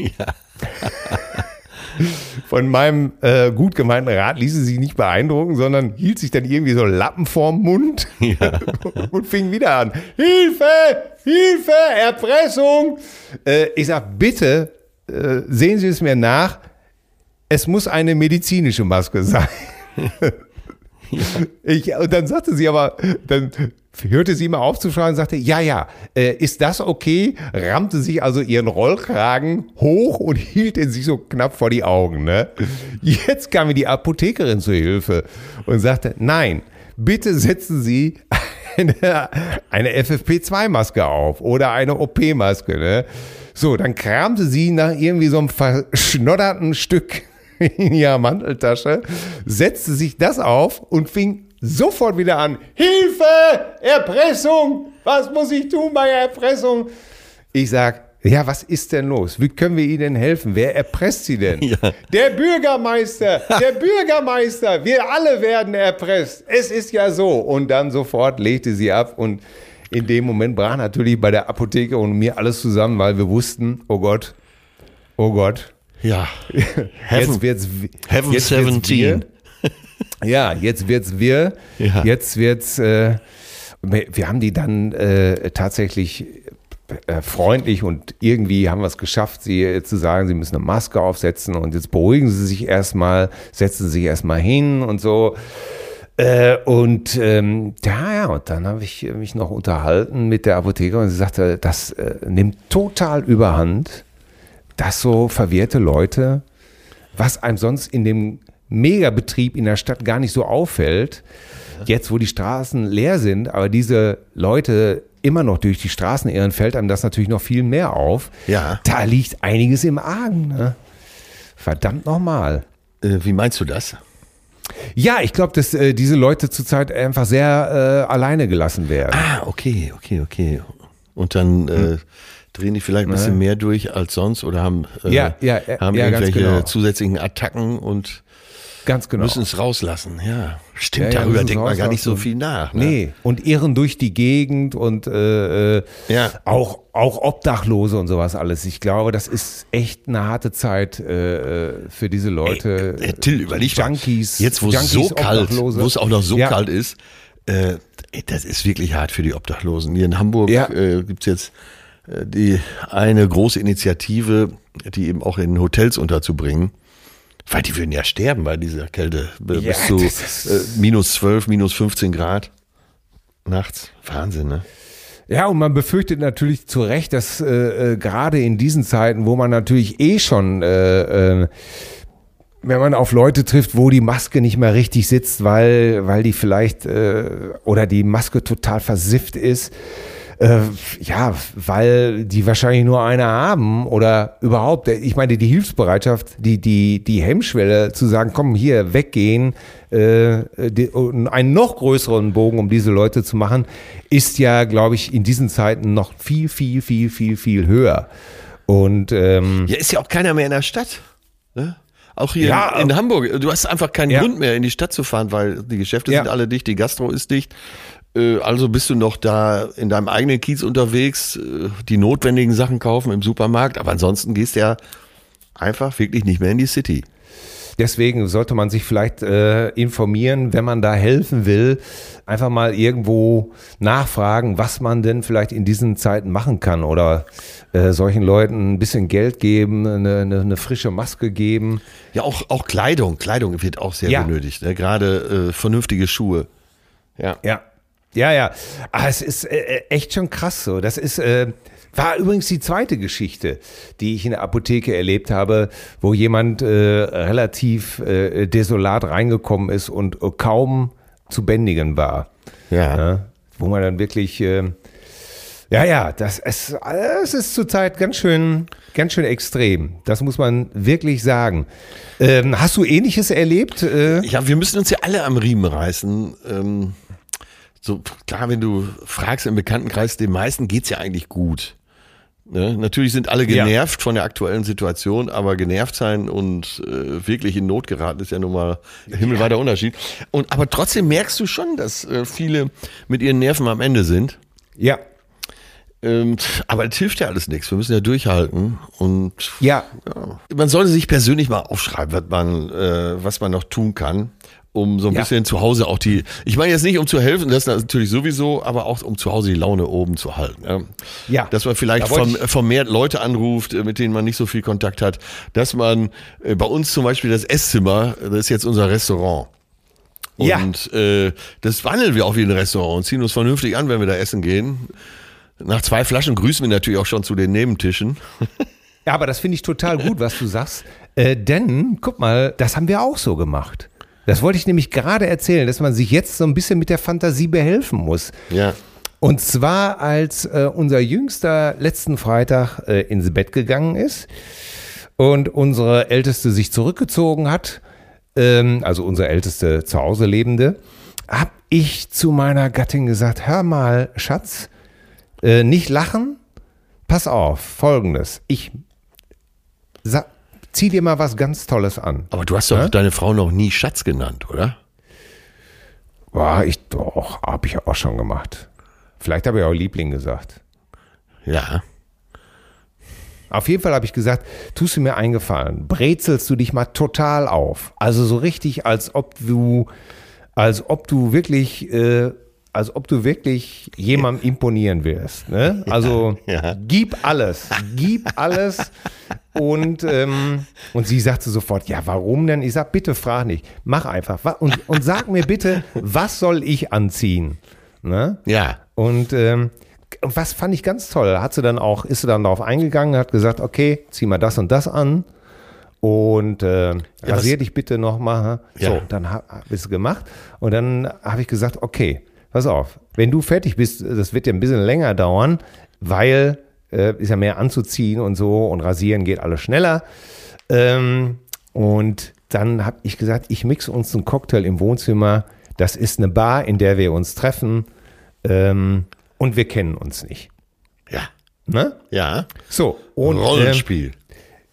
Von meinem äh, gut gemeinten Rat ließ sie sich nicht beeindrucken, sondern hielt sich dann irgendwie so Lappen vorm Mund und fing wieder an. Hilfe! Hilfe! Erpressung! Äh, ich sag, bitte äh, sehen Sie es mir nach. Es muss eine medizinische Maske sein. Ich, und dann sagte sie aber, dann hörte sie mal auf zu und sagte, ja, ja, äh, ist das okay? Rammte sich also ihren Rollkragen hoch und hielt ihn sich so knapp vor die Augen. Ne? Jetzt kam mir die Apothekerin zu Hilfe und sagte, nein, bitte setzen Sie eine, eine FFP2-Maske auf oder eine OP-Maske. Ne? So, dann kramte sie nach irgendwie so einem verschnodderten Stück in ihrer Manteltasche, setzte sich das auf und fing sofort wieder an. Hilfe! Erpressung! Was muss ich tun bei Erpressung? Ich sag, ja, was ist denn los? Wie können wir Ihnen helfen? Wer erpresst Sie denn? Ja. Der Bürgermeister! Der Bürgermeister! Wir alle werden erpresst! Es ist ja so. Und dann sofort legte sie ab und in dem Moment brach natürlich bei der Apotheke und mir alles zusammen, weil wir wussten, oh Gott, oh Gott. Ja. Heaven, jetzt wird's, Heaven jetzt 17. Wir, ja, jetzt wird's wir. Ja. Jetzt wird's, äh, wir haben die dann äh, tatsächlich äh, freundlich und irgendwie haben wir es geschafft, sie äh, zu sagen, sie müssen eine Maske aufsetzen und jetzt beruhigen sie sich erstmal, setzen sie sich erstmal hin und so. Äh, und ähm, ja, ja, und dann habe ich mich noch unterhalten mit der Apothekerin und sie sagte, das nimmt total überhand, dass so verwirrte Leute, was einem sonst in dem Megabetrieb in der Stadt gar nicht so auffällt, jetzt wo die Straßen leer sind, aber diese Leute immer noch durch die Straßen irren, fällt einem das natürlich noch viel mehr auf. Ja. Da liegt einiges im Argen. Ne? Verdammt nochmal. Äh, wie meinst du das? Ja, ich glaube, dass äh, diese Leute zurzeit einfach sehr äh, alleine gelassen werden. Ah, okay, okay, okay. Und dann äh, hm. Drehen die vielleicht ein bisschen mehr durch als sonst oder haben, äh, ja, ja, haben ja, irgendwelche genau. zusätzlichen Attacken und Ganz genau. Müssen es rauslassen, ja. Stimmt, ja, ja, darüber denkt man gar nicht so viel nach. Ne? Nee, und irren durch die Gegend und äh, äh, ja. auch, auch Obdachlose und sowas alles. Ich glaube, das ist echt eine harte Zeit äh, äh für diese Leute. Ey, äh, Till, überleg Junkies. Jetzt, wo es so kalt, wo es auch noch so ja. kalt ist, äh, das ist wirklich hart für die Obdachlosen. Hier in Hamburg äh, gibt es jetzt äh, die eine große Initiative, die eben auch in Hotels unterzubringen. Weil die würden ja sterben bei dieser Kälte. Ja, bis zu äh, minus 12, minus 15 Grad nachts. Wahnsinn, ne? Ja, und man befürchtet natürlich zu Recht, dass äh, äh, gerade in diesen Zeiten, wo man natürlich eh schon, äh, äh, wenn man auf Leute trifft, wo die Maske nicht mehr richtig sitzt, weil, weil die vielleicht äh, oder die Maske total versifft ist, äh, ja, weil die wahrscheinlich nur eine haben oder überhaupt, ich meine, die Hilfsbereitschaft, die, die, die Hemmschwelle zu sagen, komm hier, weggehen, äh, die, einen noch größeren Bogen, um diese Leute zu machen, ist ja, glaube ich, in diesen Zeiten noch viel, viel, viel, viel, viel höher. Und ähm, ja, ist ja auch keiner mehr in der Stadt. Ne? Auch hier ja, in, in, Hamburg. Du hast einfach keinen ja. Grund mehr, in die Stadt zu fahren, weil die Geschäfte ja. sind alle dicht, die Gastro ist dicht. Äh, also bist du noch da in deinem eigenen Kiez unterwegs, äh, die notwendigen Sachen kaufen im Supermarkt, aber ansonsten gehst du ja einfach wirklich nicht mehr in die City. Deswegen sollte man sich vielleicht äh, informieren, wenn man da helfen will, einfach mal irgendwo nachfragen, was man denn vielleicht in diesen Zeiten machen kann oder äh, solchen Leuten ein bisschen Geld geben, eine, eine, eine, frische Maske geben. Ja, auch, auch Kleidung. Kleidung wird auch sehr ja. benötigt. Ne? Gerade äh, vernünftige Schuhe. Ja. Ja. Ja, ja. Ah, es ist äh, äh, echt schon krass so. Das ist, äh, war übrigens die zweite Geschichte, die ich in der Apotheke erlebt habe, wo jemand äh, relativ äh, desolat reingekommen ist und kaum zu bändigen war. Ja. ja wo man dann wirklich, äh, ja, ja, das ist, es ist zurzeit ganz schön, ganz schön extrem. Das muss man wirklich sagen. Ähm, hast du Ähnliches erlebt? Äh? Ja, wir müssen uns ja alle am Riemen reißen. Ähm so klar, wenn du fragst im Bekanntenkreis, den meisten geht's ja eigentlich gut. Ne? Natürlich sind alle genervt ja. von der aktuellen Situation, aber genervt sein und äh, wirklich in Not geraten ist ja nun mal himmelweiter ja. Unterschied. Und aber trotzdem merkst du schon, dass äh, viele mit ihren Nerven am Ende sind. Ja. Ähm, aber es hilft ja alles nichts. Wir müssen ja durchhalten und ja. ja. Man sollte sich persönlich mal aufschreiben, was man, äh, was man noch tun kann um so ein ja. bisschen zu Hause auch die, ich meine jetzt nicht um zu helfen, das natürlich sowieso, aber auch um zu Hause die Laune oben zu halten. Ja. ja. Dass man vielleicht da vom, vermehrt Leute anruft, äh, mit denen man nicht so viel Kontakt hat, dass man äh, bei uns zum Beispiel das Esszimmer, das ist jetzt unser Restaurant. Ja. Und äh, das wandeln wir auch wie ein Restaurant und ziehen uns vernünftig an, wenn wir da essen gehen. Nach zwei Flaschen grüßen wir natürlich auch schon zu den Nebentischen. Ja, aber das finde ich total gut, was du sagst. Äh, denn, guck mal, das haben wir auch so gemacht. Das wollte ich nämlich gerade erzählen, dass man sich jetzt so ein bisschen mit der Fantasie behelfen muss. Ja. Und zwar, als äh, unser Jüngster letzten Freitag äh, ins Bett gegangen ist und unsere Älteste sich zurückgezogen hat, ähm, also unsere älteste zu Hause Lebende, habe ich zu meiner Gattin gesagt, hör mal, Schatz, äh, nicht lachen, pass auf, folgendes, ich zieh dir mal was ganz Tolles an. Aber du hast doch deine Frau noch nie Schatz genannt, oder? War ich doch, habe ich auch schon gemacht. Vielleicht habe ich auch Liebling gesagt. Ja. Auf jeden Fall habe ich gesagt, tust du mir eingefallen, brezelst du dich mal total auf. Also so richtig, als ob du, als ob du wirklich, äh, als ob du wirklich jemandem imponieren willst. Ne? Also ja. gib alles, gib alles. Und, ähm, und sie sagte sofort, ja, warum denn? Ich sag, bitte frag nicht, mach einfach. Und, und sag mir bitte, was soll ich anziehen? Ne? Ja. Und ähm, was fand ich ganz toll, hat sie dann auch, ist sie dann darauf eingegangen, hat gesagt, okay, zieh mal das und das an und äh, was- rasier dich bitte nochmal. Ja. So, dann habe hab ich es gemacht und dann habe ich gesagt, okay, pass auf, wenn du fertig bist, das wird ja ein bisschen länger dauern, weil äh, ist ja mehr anzuziehen und so und rasieren geht alles schneller. Ähm, und dann habe ich gesagt, ich mixe uns einen Cocktail im Wohnzimmer. Das ist eine Bar, in der wir uns treffen. Ähm, und wir kennen uns nicht. Ja. Ne? Ja. So, und ähm, Rollenspiel.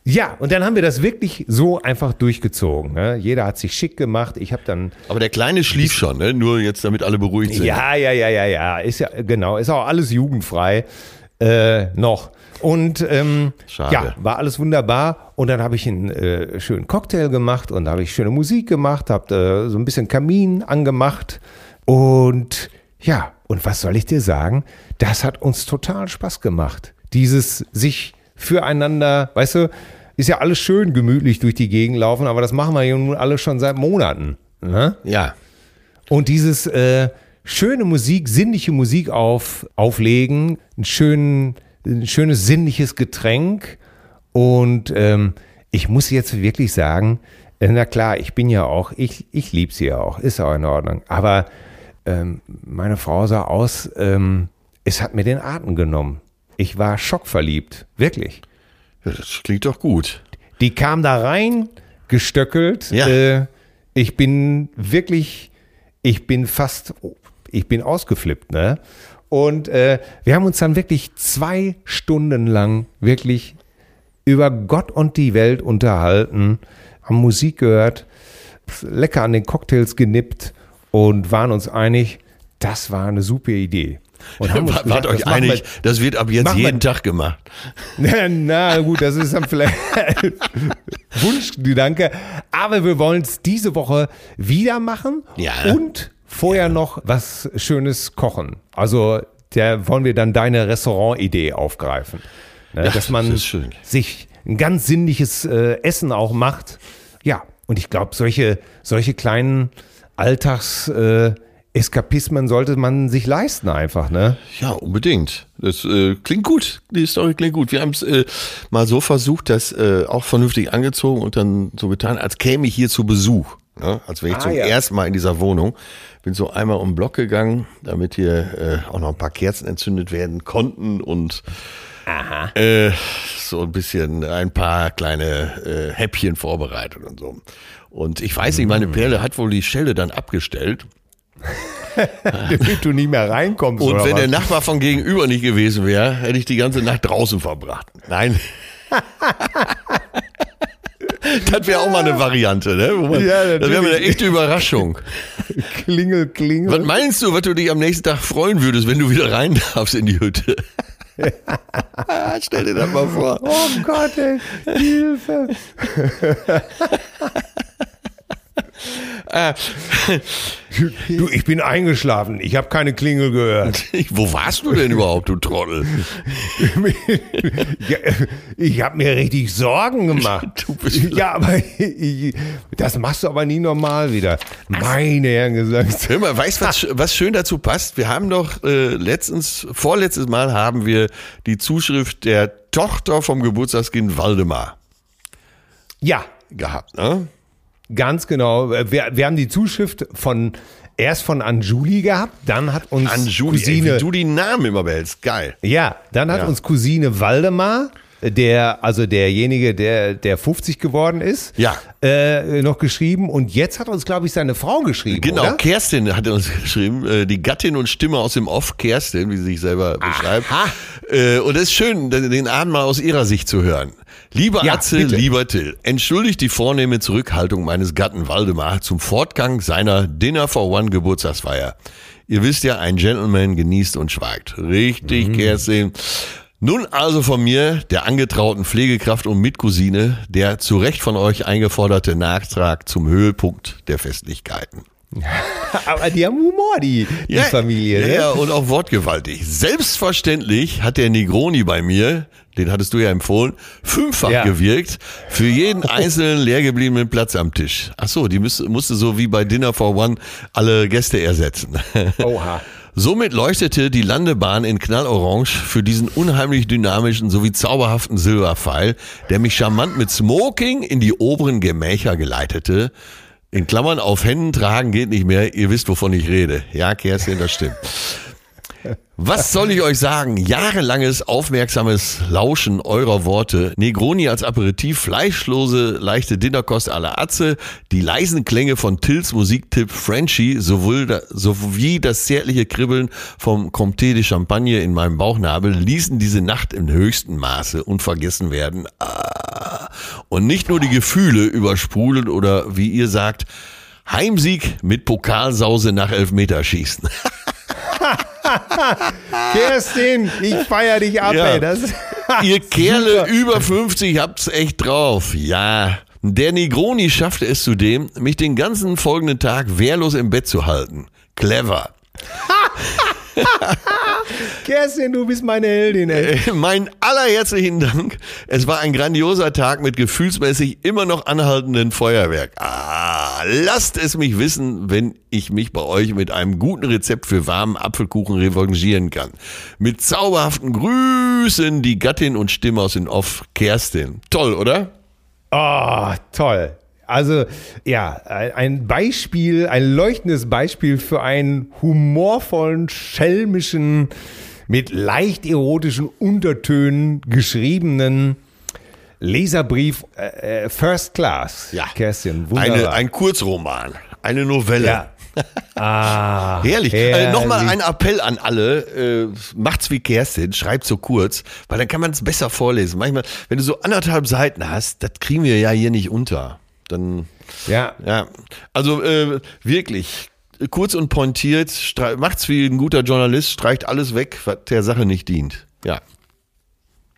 Ja, und dann haben wir das wirklich so einfach durchgezogen. Ne? Jeder hat sich schick gemacht. Ich habe dann Aber der Kleine schlief schon, ne? Nur jetzt, damit alle beruhigt sind. Ja, ja, ja, ja, ja. Ist ja, genau, ist auch alles jugendfrei äh, noch. Und ähm, Schade. ja, war alles wunderbar. Und dann habe ich einen äh, schönen Cocktail gemacht und habe ich schöne Musik gemacht, habe äh, so ein bisschen Kamin angemacht. Und ja, und was soll ich dir sagen? Das hat uns total Spaß gemacht. Dieses sich füreinander, weißt du, ist ja alles schön gemütlich durch die Gegend laufen, aber das machen wir ja nun alle schon seit Monaten. Ne? Ja. Und dieses äh, schöne Musik, sinnliche Musik auf, auflegen, ein, schön, ein schönes sinnliches Getränk. Und ähm, ich muss jetzt wirklich sagen, äh, na klar, ich bin ja auch, ich, ich liebe sie ja auch, ist auch in Ordnung. Aber ähm, meine Frau sah aus, ähm, es hat mir den Atem genommen. Ich war schockverliebt, wirklich. Das klingt doch gut. Die kam da rein, gestöckelt. Ja. Äh, ich bin wirklich, ich bin fast, ich bin ausgeflippt, ne? Und äh, wir haben uns dann wirklich zwei Stunden lang wirklich über Gott und die Welt unterhalten, haben Musik gehört, lecker an den Cocktails genippt und waren uns einig, das war eine super Idee. Und haben uns Wart euch das machen wir- einig, das wird ab jetzt machen wir- jeden Tag gemacht. na, na gut, das ist dann vielleicht Wunschgedanke. Aber wir wollen es diese Woche wieder machen Ja. und vorher noch was Schönes kochen. Also da wollen wir dann deine Restaurant-Idee aufgreifen. Ne, Ja, dass man das sich ein ganz sinnliches äh, Essen auch macht. Ja, und ich glaube, solche, solche kleinen Alltags... Äh, Eskapismen sollte man sich leisten einfach, ne? Ja, unbedingt. Das äh, klingt gut. Die Story klingt gut. Wir haben es äh, mal so versucht, das äh, auch vernünftig angezogen und dann so getan, als käme ich hier zu Besuch. Ne? Als wäre ich Ah, zum ja. ersten Mal in dieser Wohnung. Bin so einmal um den Block gegangen, damit hier äh, auch noch ein paar Kerzen entzündet werden konnten und äh, so ein bisschen ein paar kleine äh, Häppchen vorbereitet und so. Und ich weiß nicht, Mm. meine Perle hat wohl die Schelle dann abgestellt. Damit du nicht mehr reinkommst. Und wenn was? der Nachbar von gegenüber nicht gewesen wäre, hätte ich die ganze Nacht draußen verbracht. Nein. das wäre auch mal eine Variante, ne? Man, Ja, das wäre mal eine echte Überraschung. Klingel, klingel. Was meinst du, was du dich am nächsten Tag freuen würdest, wenn du wieder rein darfst in die Hütte? Stell dir das mal vor. Oh Gott, ey, Hilfe. Äh, Du, ich bin eingeschlafen. Ich habe keine Klingel gehört. wo warst du denn überhaupt, du Trottel? Ja, ich habe mir richtig Sorgen gemacht. Ja, aber ich, das machst du aber nie normal wieder. Meine Herren gesagt. Hör mal, weißt du, was, was schön dazu passt? Wir haben doch äh, letztens, vorletztes Mal haben wir die Zuschrift der Tochter vom Geburtstagskind Waldemar Ja, gehabt, ne? Ganz genau. Wir, wir haben die Zuschrift von erst von Anjuli gehabt, dann hat uns An Julie, ey, Cousine wie du die Namen immer behältst. Geil. Ja, dann hat Ja. uns Cousine Waldemar, der, also derjenige, der, der 50 geworden ist, Ja. äh, noch geschrieben. Und jetzt hat uns, glaube ich, seine Frau geschrieben. Genau, Oder? Kerstin hat uns geschrieben, äh, die Gattin und Stimme aus dem Off, Kerstin, wie sie sich selber beschreibt. Äh, und es ist schön, den den Abend mal aus ihrer Sicht zu hören. Lieber Ja, Atze, bitte. lieber Till, entschuldigt die vornehme Zurückhaltung meines Gatten Waldemar zum Fortgang seiner Dinner for One Geburtstagsfeier. Ihr wisst ja, ein Gentleman genießt und schweigt. Richtig, Kerstin. Nun also von mir, der angetrauten Pflegekraft und Mitcousine, der zu Recht von euch eingeforderte Nachtrag zum Höhepunkt der Festlichkeiten. Aber die haben Humor, die, die Familie. Ja, ne? ja, und auch wortgewaltig. Selbstverständlich hat der Negroni bei mir, den hattest du ja empfohlen, fünffach Ja. gewirkt für jeden einzelnen leer gebliebenen Platz am Tisch. Ach so, die müsste, musste so wie bei Dinner for One alle Gäste ersetzen. Oha. Somit leuchtete die Landebahn in Knallorange für diesen unheimlich dynamischen sowie zauberhaften Silberpfeil, der mich charmant mit Smoking in die oberen Gemächer geleitete. In Klammern auf Händen tragen geht nicht mehr. Ihr wisst, wovon ich rede. Ja, Kerstin, das stimmt. Was soll ich euch sagen? Jahrelanges aufmerksames Lauschen eurer Worte. Negroni als Aperitif, fleischlose, leichte Dinnerkost à la Atze, die leisen Klänge von Tills Musiktipp Frenchy, sowohl da, sowie das zärtliche Kribbeln vom Comté de Champagne in meinem Bauchnabel ließen diese Nacht im höchsten Maße unvergessen werden. Ah. Und nicht nur die Gefühle übersprudeln oder, wie ihr sagt, Heimsieg mit Pokalsause nach Elfmeterschießen. Kerstin, ich feier dich ab, Ja. ey. Das, Ihr Kerle über 50 habt's echt drauf. Ja. Der Negroni schaffte es zudem, mich den ganzen folgenden Tag wehrlos im Bett zu halten. Clever. Kerstin, du bist meine Heldin, ey. Äh, Mein allerherzlichen Dank. Es war ein grandioser Tag mit gefühlsmäßig immer noch anhaltenden Feuerwerk. Ah, lasst es mich wissen, wenn ich mich bei euch mit einem guten Rezept für warmen Apfelkuchen revanchieren kann. Mit zauberhaften Grüßen die Gattin und Stimme aus dem Off, Kerstin. Toll, oder? Oh, toll. Also, ja, ein Beispiel, ein leuchtendes Beispiel für einen humorvollen, schelmischen, mit leicht erotischen Untertönen geschriebenen Leserbrief äh, äh, First Class. Ja. Kerstin, wunderbar. Eine, ein Kurzroman, eine Novelle. ja. Ah, Herrlich. Äh, herrlich. Nochmal ein Appell an alle. Äh, macht's wie Kerstin, schreibt so kurz, weil dann kann man es besser vorlesen. Manchmal, wenn du so anderthalb Seiten hast, das kriegen wir ja hier nicht unter. Dann, Ja, ja. Also äh, wirklich, kurz und pointiert, macht's wie ein guter Journalist, streicht alles weg, was der Sache nicht dient. Ja.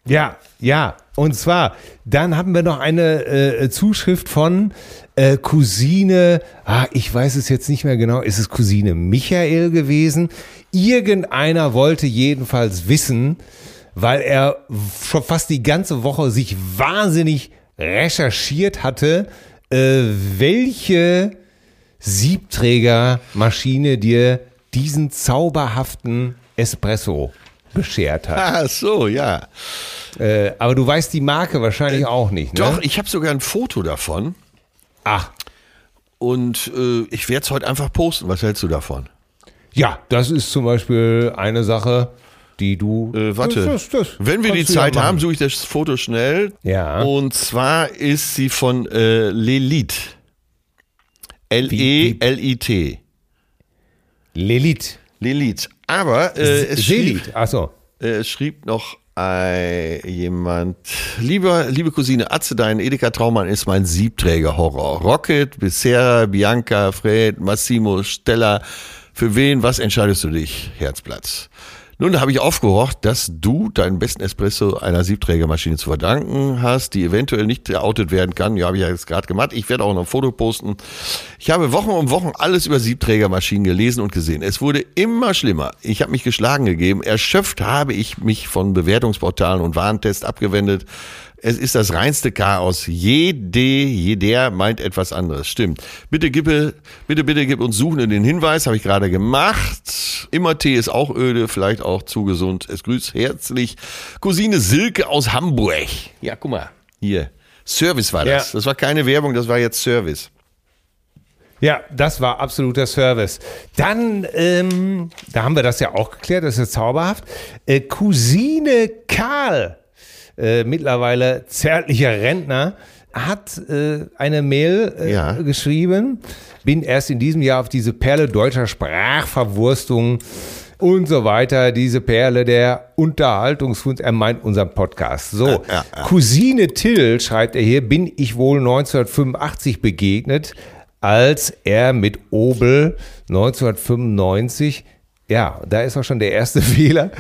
Ja, ja. Und zwar, dann haben wir noch eine äh, Zuschrift von äh, Cousine, ah, ich weiß es jetzt nicht mehr genau, ist es Cousine Michael gewesen? Irgendeiner wollte jedenfalls wissen, weil er schon fast die ganze Woche sich wahnsinnig recherchiert hatte, äh, welche Siebträgermaschine dir diesen zauberhaften Espresso beschert hat. Ah, so, ja. Äh, aber du weißt die Marke wahrscheinlich auch nicht, ne? Doch, ich habe sogar ein Foto davon Ach, und äh, ich werde es heute einfach posten. Was hältst du davon? ja, das ist zum Beispiel eine Sache, die du. Äh, warte. Das, das, das Wenn wir die ja Zeit machen. haben, suche ich das Foto schnell. Ja. Und zwar ist sie von äh, Lelit. L-E-L-I-T. Lilith. Lelit. Aber äh, es, schrieb. Achso. äh, schrieb noch äh, jemand, lieber, liebe Cousine Atze, dein Edeka Traumann ist mein Siebträger-Horror. Rocket, Becerra, Bianca, Fred, Massimo, Stella. Für wen, was entscheidest du dich, Herzplatz? Nun habe ich aufgehorcht, dass du deinen besten Espresso einer Siebträgermaschine zu verdanken hast, die eventuell nicht geoutet werden kann. Ja, habe ich ja jetzt gerade gemacht. Ich werde auch noch ein Foto posten. Ich habe Wochen um Wochen alles über Siebträgermaschinen gelesen und gesehen. Es wurde immer schlimmer. Ich habe mich geschlagen gegeben. Erschöpft habe ich mich von Bewertungsportalen und Warntests abgewendet. Es ist das reinste Chaos. Jede, jeder meint etwas anderes. Stimmt. Bitte gib, bitte, bitte gib uns Suchenden den Hinweis. Habe ich gerade gemacht. Immer Tee ist auch öde, vielleicht auch zu gesund. Es grüßt herzlich Cousine Silke aus Hamburg. Ja, guck mal. Hier. Service war das. Ja. Das war keine Werbung, das war jetzt Service. Ja, das war absoluter Service. Dann, ähm, da haben wir das ja auch geklärt, das ist zauberhaft. Äh, Cousine Karl äh, mittlerweile zärtlicher Rentner, hat äh, eine Mail äh, ja. geschrieben. Bin erst in diesem Jahr auf diese Perle deutscher Sprachverwurstung und so weiter, diese Perle der Unterhaltungskunst, er meint unseren Podcast. So, ja, ja, Cousine Till, schreibt er hier, bin ich wohl 1985 begegnet, als er mit Obel 1995 ja, da ist auch schon der erste Fehler.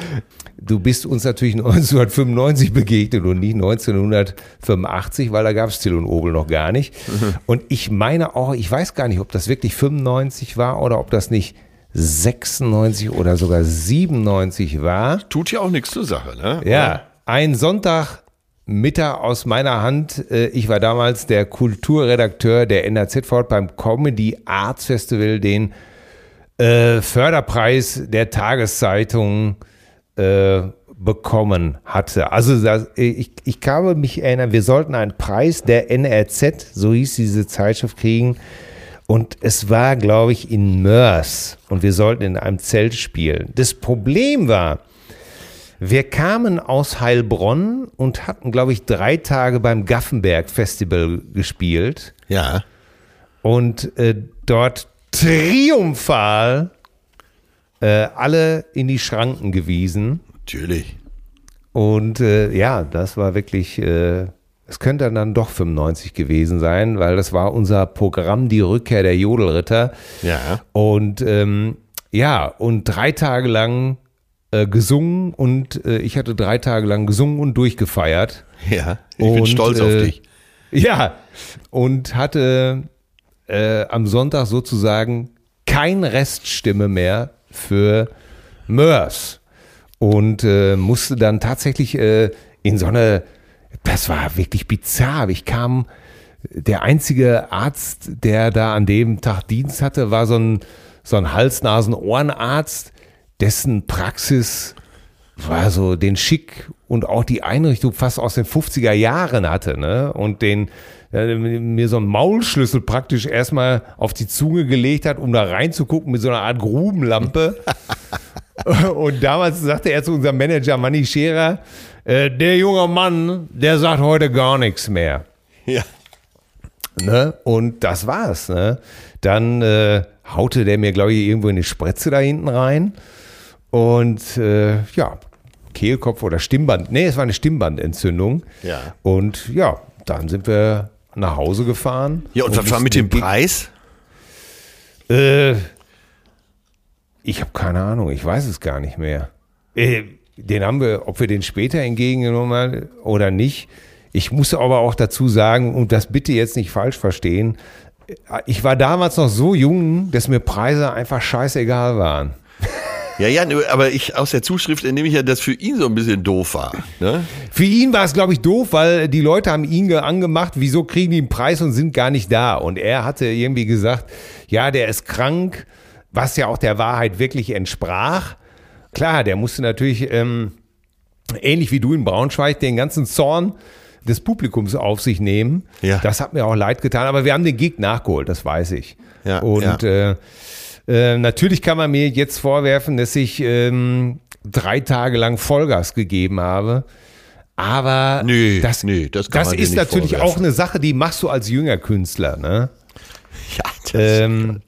Du bist uns natürlich 1995 begegnet und nicht 1985, weil da gab es Till und Obel noch gar nicht. Mhm. Und ich meine auch, ich weiß gar nicht, ob das wirklich 95 war oder ob das nicht 96 oder sogar 97 war. Tut ja auch nichts zur Sache, ne? Ja, ein Sonntag Mittag aus meiner Hand. Äh, ich war damals der Kulturredakteur der NRZ Fort beim Comedy Arts Festival, den äh, Förderpreis der Tageszeitung äh, bekommen hatte. Also das, ich, ich kann mich erinnern, wir sollten einen Preis der NRZ, so hieß diese Zeitschrift, kriegen. Und es war, glaube ich, in Mörs. Und wir sollten in einem Zelt spielen. Das Problem war, wir kamen aus Heilbronn und hatten, glaube ich, drei Tage beim Gaffenberg Festival gespielt. Ja. Und äh, dort triumphal äh, alle in die Schranken gewiesen. Natürlich. Und äh, ja, das war wirklich, äh, es könnte dann doch 95 gewesen sein, weil das war unser Programm, die Rückkehr der Jodelritter. Ja. Und ähm, ja, und drei Tage lang äh, gesungen und äh, ich hatte drei Tage lang gesungen und durchgefeiert. Ja, ich und, bin stolz auf äh, dich. Ja, und hatte äh, am Sonntag sozusagen kein Reststimme mehr für Mörs und äh, musste dann tatsächlich äh, in so eine, das war wirklich bizarr. Ich kam, der einzige Arzt, der da an dem Tag Dienst hatte, war so ein, so ein Hals-Nasen-Ohrenarzt, dessen Praxis war so den Schick und auch die Einrichtung fast aus den 50er Jahren hatte, ne? Und den äh, mir so einen Maulschlüssel praktisch erstmal auf die Zunge gelegt hat, um da reinzugucken mit so einer Art Grubenlampe. und damals sagte er zu unserem Manager Manni Scherer, äh, der junge Mann, der sagt heute gar nichts mehr. Ja. Ne? Und das war's. Ne? Dann äh, haute der mir, glaube ich, irgendwo in eine Spritze da hinten rein. Und äh, ja, Kehlkopf oder Stimmband. Nee, es war eine Stimmbandentzündung. Ja. Und ja, dann sind wir nach Hause gefahren. Ja, und, und was war mit dem Preis? Äh, ich habe keine Ahnung, ich weiß es gar nicht mehr. Äh, den haben wir, ob wir den später entgegengenommen haben oder nicht. Ich muss aber auch dazu sagen, und das bitte jetzt nicht falsch verstehen, ich war damals noch so jung, dass mir Preise einfach scheißegal waren. Ja, ja, aber ich aus der Zuschrift entnehme ich ja, dass für ihn so ein bisschen doof war. Ne? Für ihn war es, glaube ich, doof, weil die Leute haben ihn angemacht, wieso kriegen die einen Preis und sind gar nicht da. Und er hatte irgendwie gesagt, ja, der ist krank, was ja auch der Wahrheit wirklich entsprach. Klar, der musste natürlich, ähm, ähnlich wie du in Braunschweig, den ganzen Zorn des Publikums auf sich nehmen. Ja. Das hat mir auch leid getan, aber wir haben den Gig nachgeholt, das weiß ich. Ja, und ja. Äh, äh, natürlich kann man mir jetzt vorwerfen, dass ich ähm, drei Tage lang Vollgas gegeben habe. Aber nee, das, nee, das, das ist natürlich vorwerfen. auch eine Sache, die machst du als jünger Künstler. Ne? Ja, das ähm,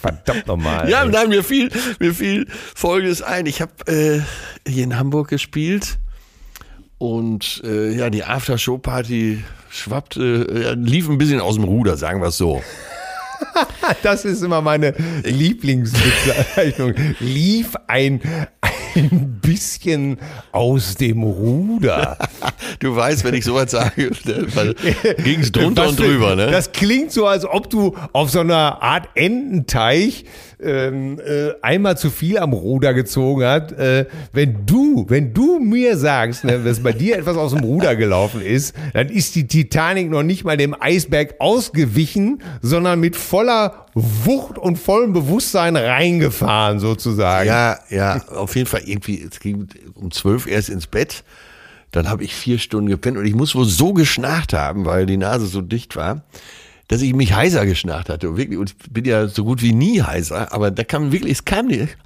Verdammt nochmal. Ja, nein, mir fiel, mir fiel Folgendes ein. Ich habe äh, hier in Hamburg gespielt und äh, ja, die After-Show-Party schwappte, äh, lief ein bisschen aus dem Ruder, sagen wir es so. Das ist immer meine Lieblingsbezeichnung. Lief ein, ein bisschen aus dem Ruder. Du weißt, wenn ich sowas sage, ging es drunter und drüber, ne? Das klingt so, als ob du auf so einer Art Ententeich ähm, äh, einmal zu viel am Ruder gezogen hast. Äh, wenn du, wenn du mir sagst, ne, dass bei dir etwas aus dem Ruder gelaufen ist, dann ist die Titanic noch nicht mal dem Eisberg ausgewichen, sondern mit voller Wucht und vollem Bewusstsein reingefahren, sozusagen. Ja, ja, auf jeden Fall irgendwie, es ging um zwölf erst ins Bett. Dann habe ich vier Stunden gepennt und ich muss wohl so geschnarcht haben, weil die Nase so dicht war, dass ich mich heiser geschnarcht hatte. Und wirklich, und ich bin ja so gut wie nie heiser, aber da kam wirklich, es kam nicht.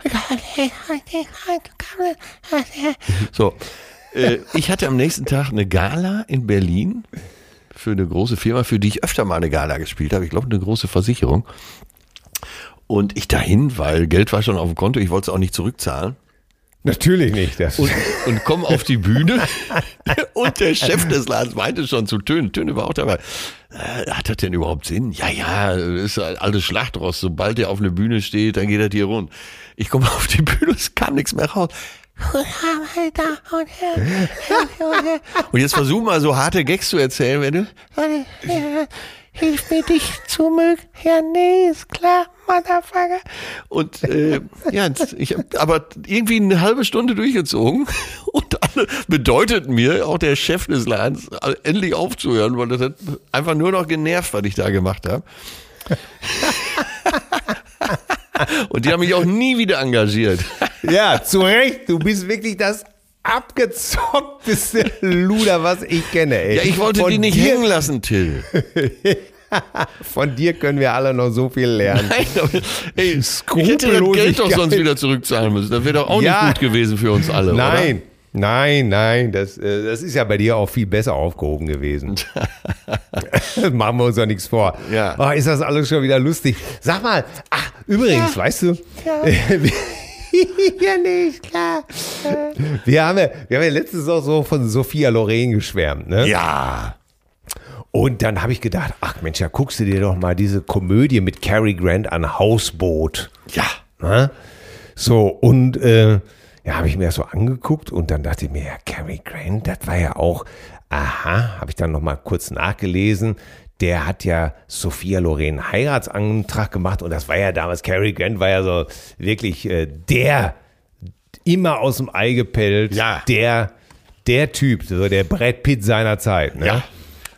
So, äh, ich hatte am nächsten Tag eine Gala in Berlin für eine große Firma, für die ich öfter mal eine Gala gespielt habe. Ich glaube, eine große Versicherung. Und ich dahin, weil Geld war schon auf dem Konto, ich wollte es auch nicht zurückzahlen. Natürlich nicht. Das Und, und komme auf die Bühne und der Chef des Ladens meinte schon zu Töne, Töne war auch dabei. Äh, hat das denn überhaupt Sinn? Ja, ja, das ist ein altes Schlachtross. Sobald er auf einer Bühne steht, dann geht er dir rund. Ich komme auf die Bühne, es kam nichts mehr raus. Und jetzt versuch mal so harte Gags zu erzählen, wenn du. Hilf mir dich zu mögen. Ja, nee, ist klar, Motherfucker. Und äh, ja, ich habe aber irgendwie eine halbe Stunde durchgezogen und dann bedeutet mir auch der Chef des Ladens endlich aufzuhören, weil das hat einfach nur noch genervt, was ich da gemacht habe. Und die haben mich auch nie wieder engagiert. Ja, zu Recht. Du bist wirklich das abgezockteste Luder, was ich kenne. Ey. Ja, ich wollte Von die nicht dir, hängen lassen, Till. Von dir können wir alle noch so viel lernen. Nein, aber, ey, ich hätte das Geld doch sonst wieder zurückzahlen müssen. Das wäre doch auch Ja. nicht gut gewesen für uns alle, Nein, nein, nein. Das, äh, das ist ja bei dir auch viel besser aufgehoben gewesen. Machen wir uns doch nichts vor. Ja. Oh, ist das alles schon wieder lustig. Sag mal, ach, übrigens, weißt du, ja, nicht, klar. Wir haben ja, wir haben ja letztens auch so von Sophia Loren geschwärmt, ne? Ja. Und dann habe ich gedacht, ach Mensch, ja, guckst du dir doch mal diese Komödie mit Cary Grant an Hausboot. Ja. Ne? So, und äh, ja, habe ich mir das so angeguckt und dann dachte ich mir, ja, Cary Grant, das war ja auch, aha, habe ich dann nochmal kurz nachgelesen. Der hat ja Sophia Loren Heiratsantrag gemacht und das war ja damals, Cary Grant war ja so wirklich äh, der, immer aus dem Ei gepellt, Ja. der, der Typ, so der Brad Pitt seiner Zeit. Ne? Ja.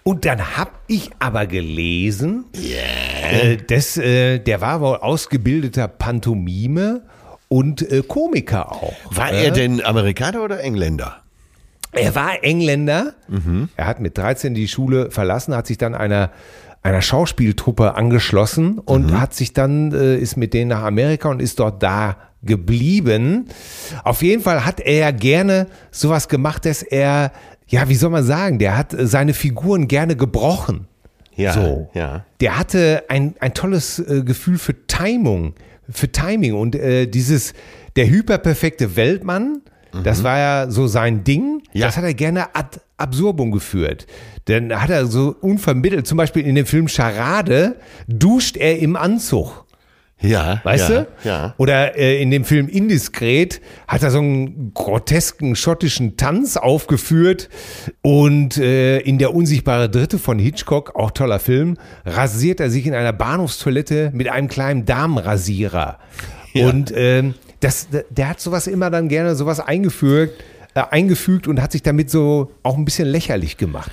Und dann habe ich aber gelesen, äh, das, äh, der war wohl ausgebildeter Pantomime und äh, Komiker auch. War äh? er denn Amerikaner oder Engländer? Er war Engländer. Er hat mit 13 die Schule verlassen, hat sich dann einer einer Schauspieltruppe angeschlossen und hat sich dann äh, ist mit denen nach Amerika und ist dort da geblieben. Auf jeden Fall hat er gerne sowas gemacht, dass er ja, wie soll man sagen, der hat äh, seine Figuren gerne gebrochen. Ja. So. Ja. Der hatte ein, ein tolles äh, Gefühl für Timing, für Timing und äh, dieses, der hyperperfekte Weltmann, das war ja so sein Ding, Ja. das hat er gerne ad absurdum geführt. Dann hat er so unvermittelt, zum Beispiel in dem Film Charade, duscht er im Anzug. Ja. Weißt ja, du? Ja. Oder äh, in dem Film Indiskret hat er so einen grotesken schottischen Tanz aufgeführt. Und äh, in Der unsichtbare Dritte von Hitchcock, auch toller Film, rasiert er sich in einer Bahnhofstoilette mit einem kleinen Damenrasierer. Ja. Und ähm, das, der hat sowas immer dann gerne sowas eingefügt, äh, eingefügt und hat sich damit so auch ein bisschen lächerlich gemacht.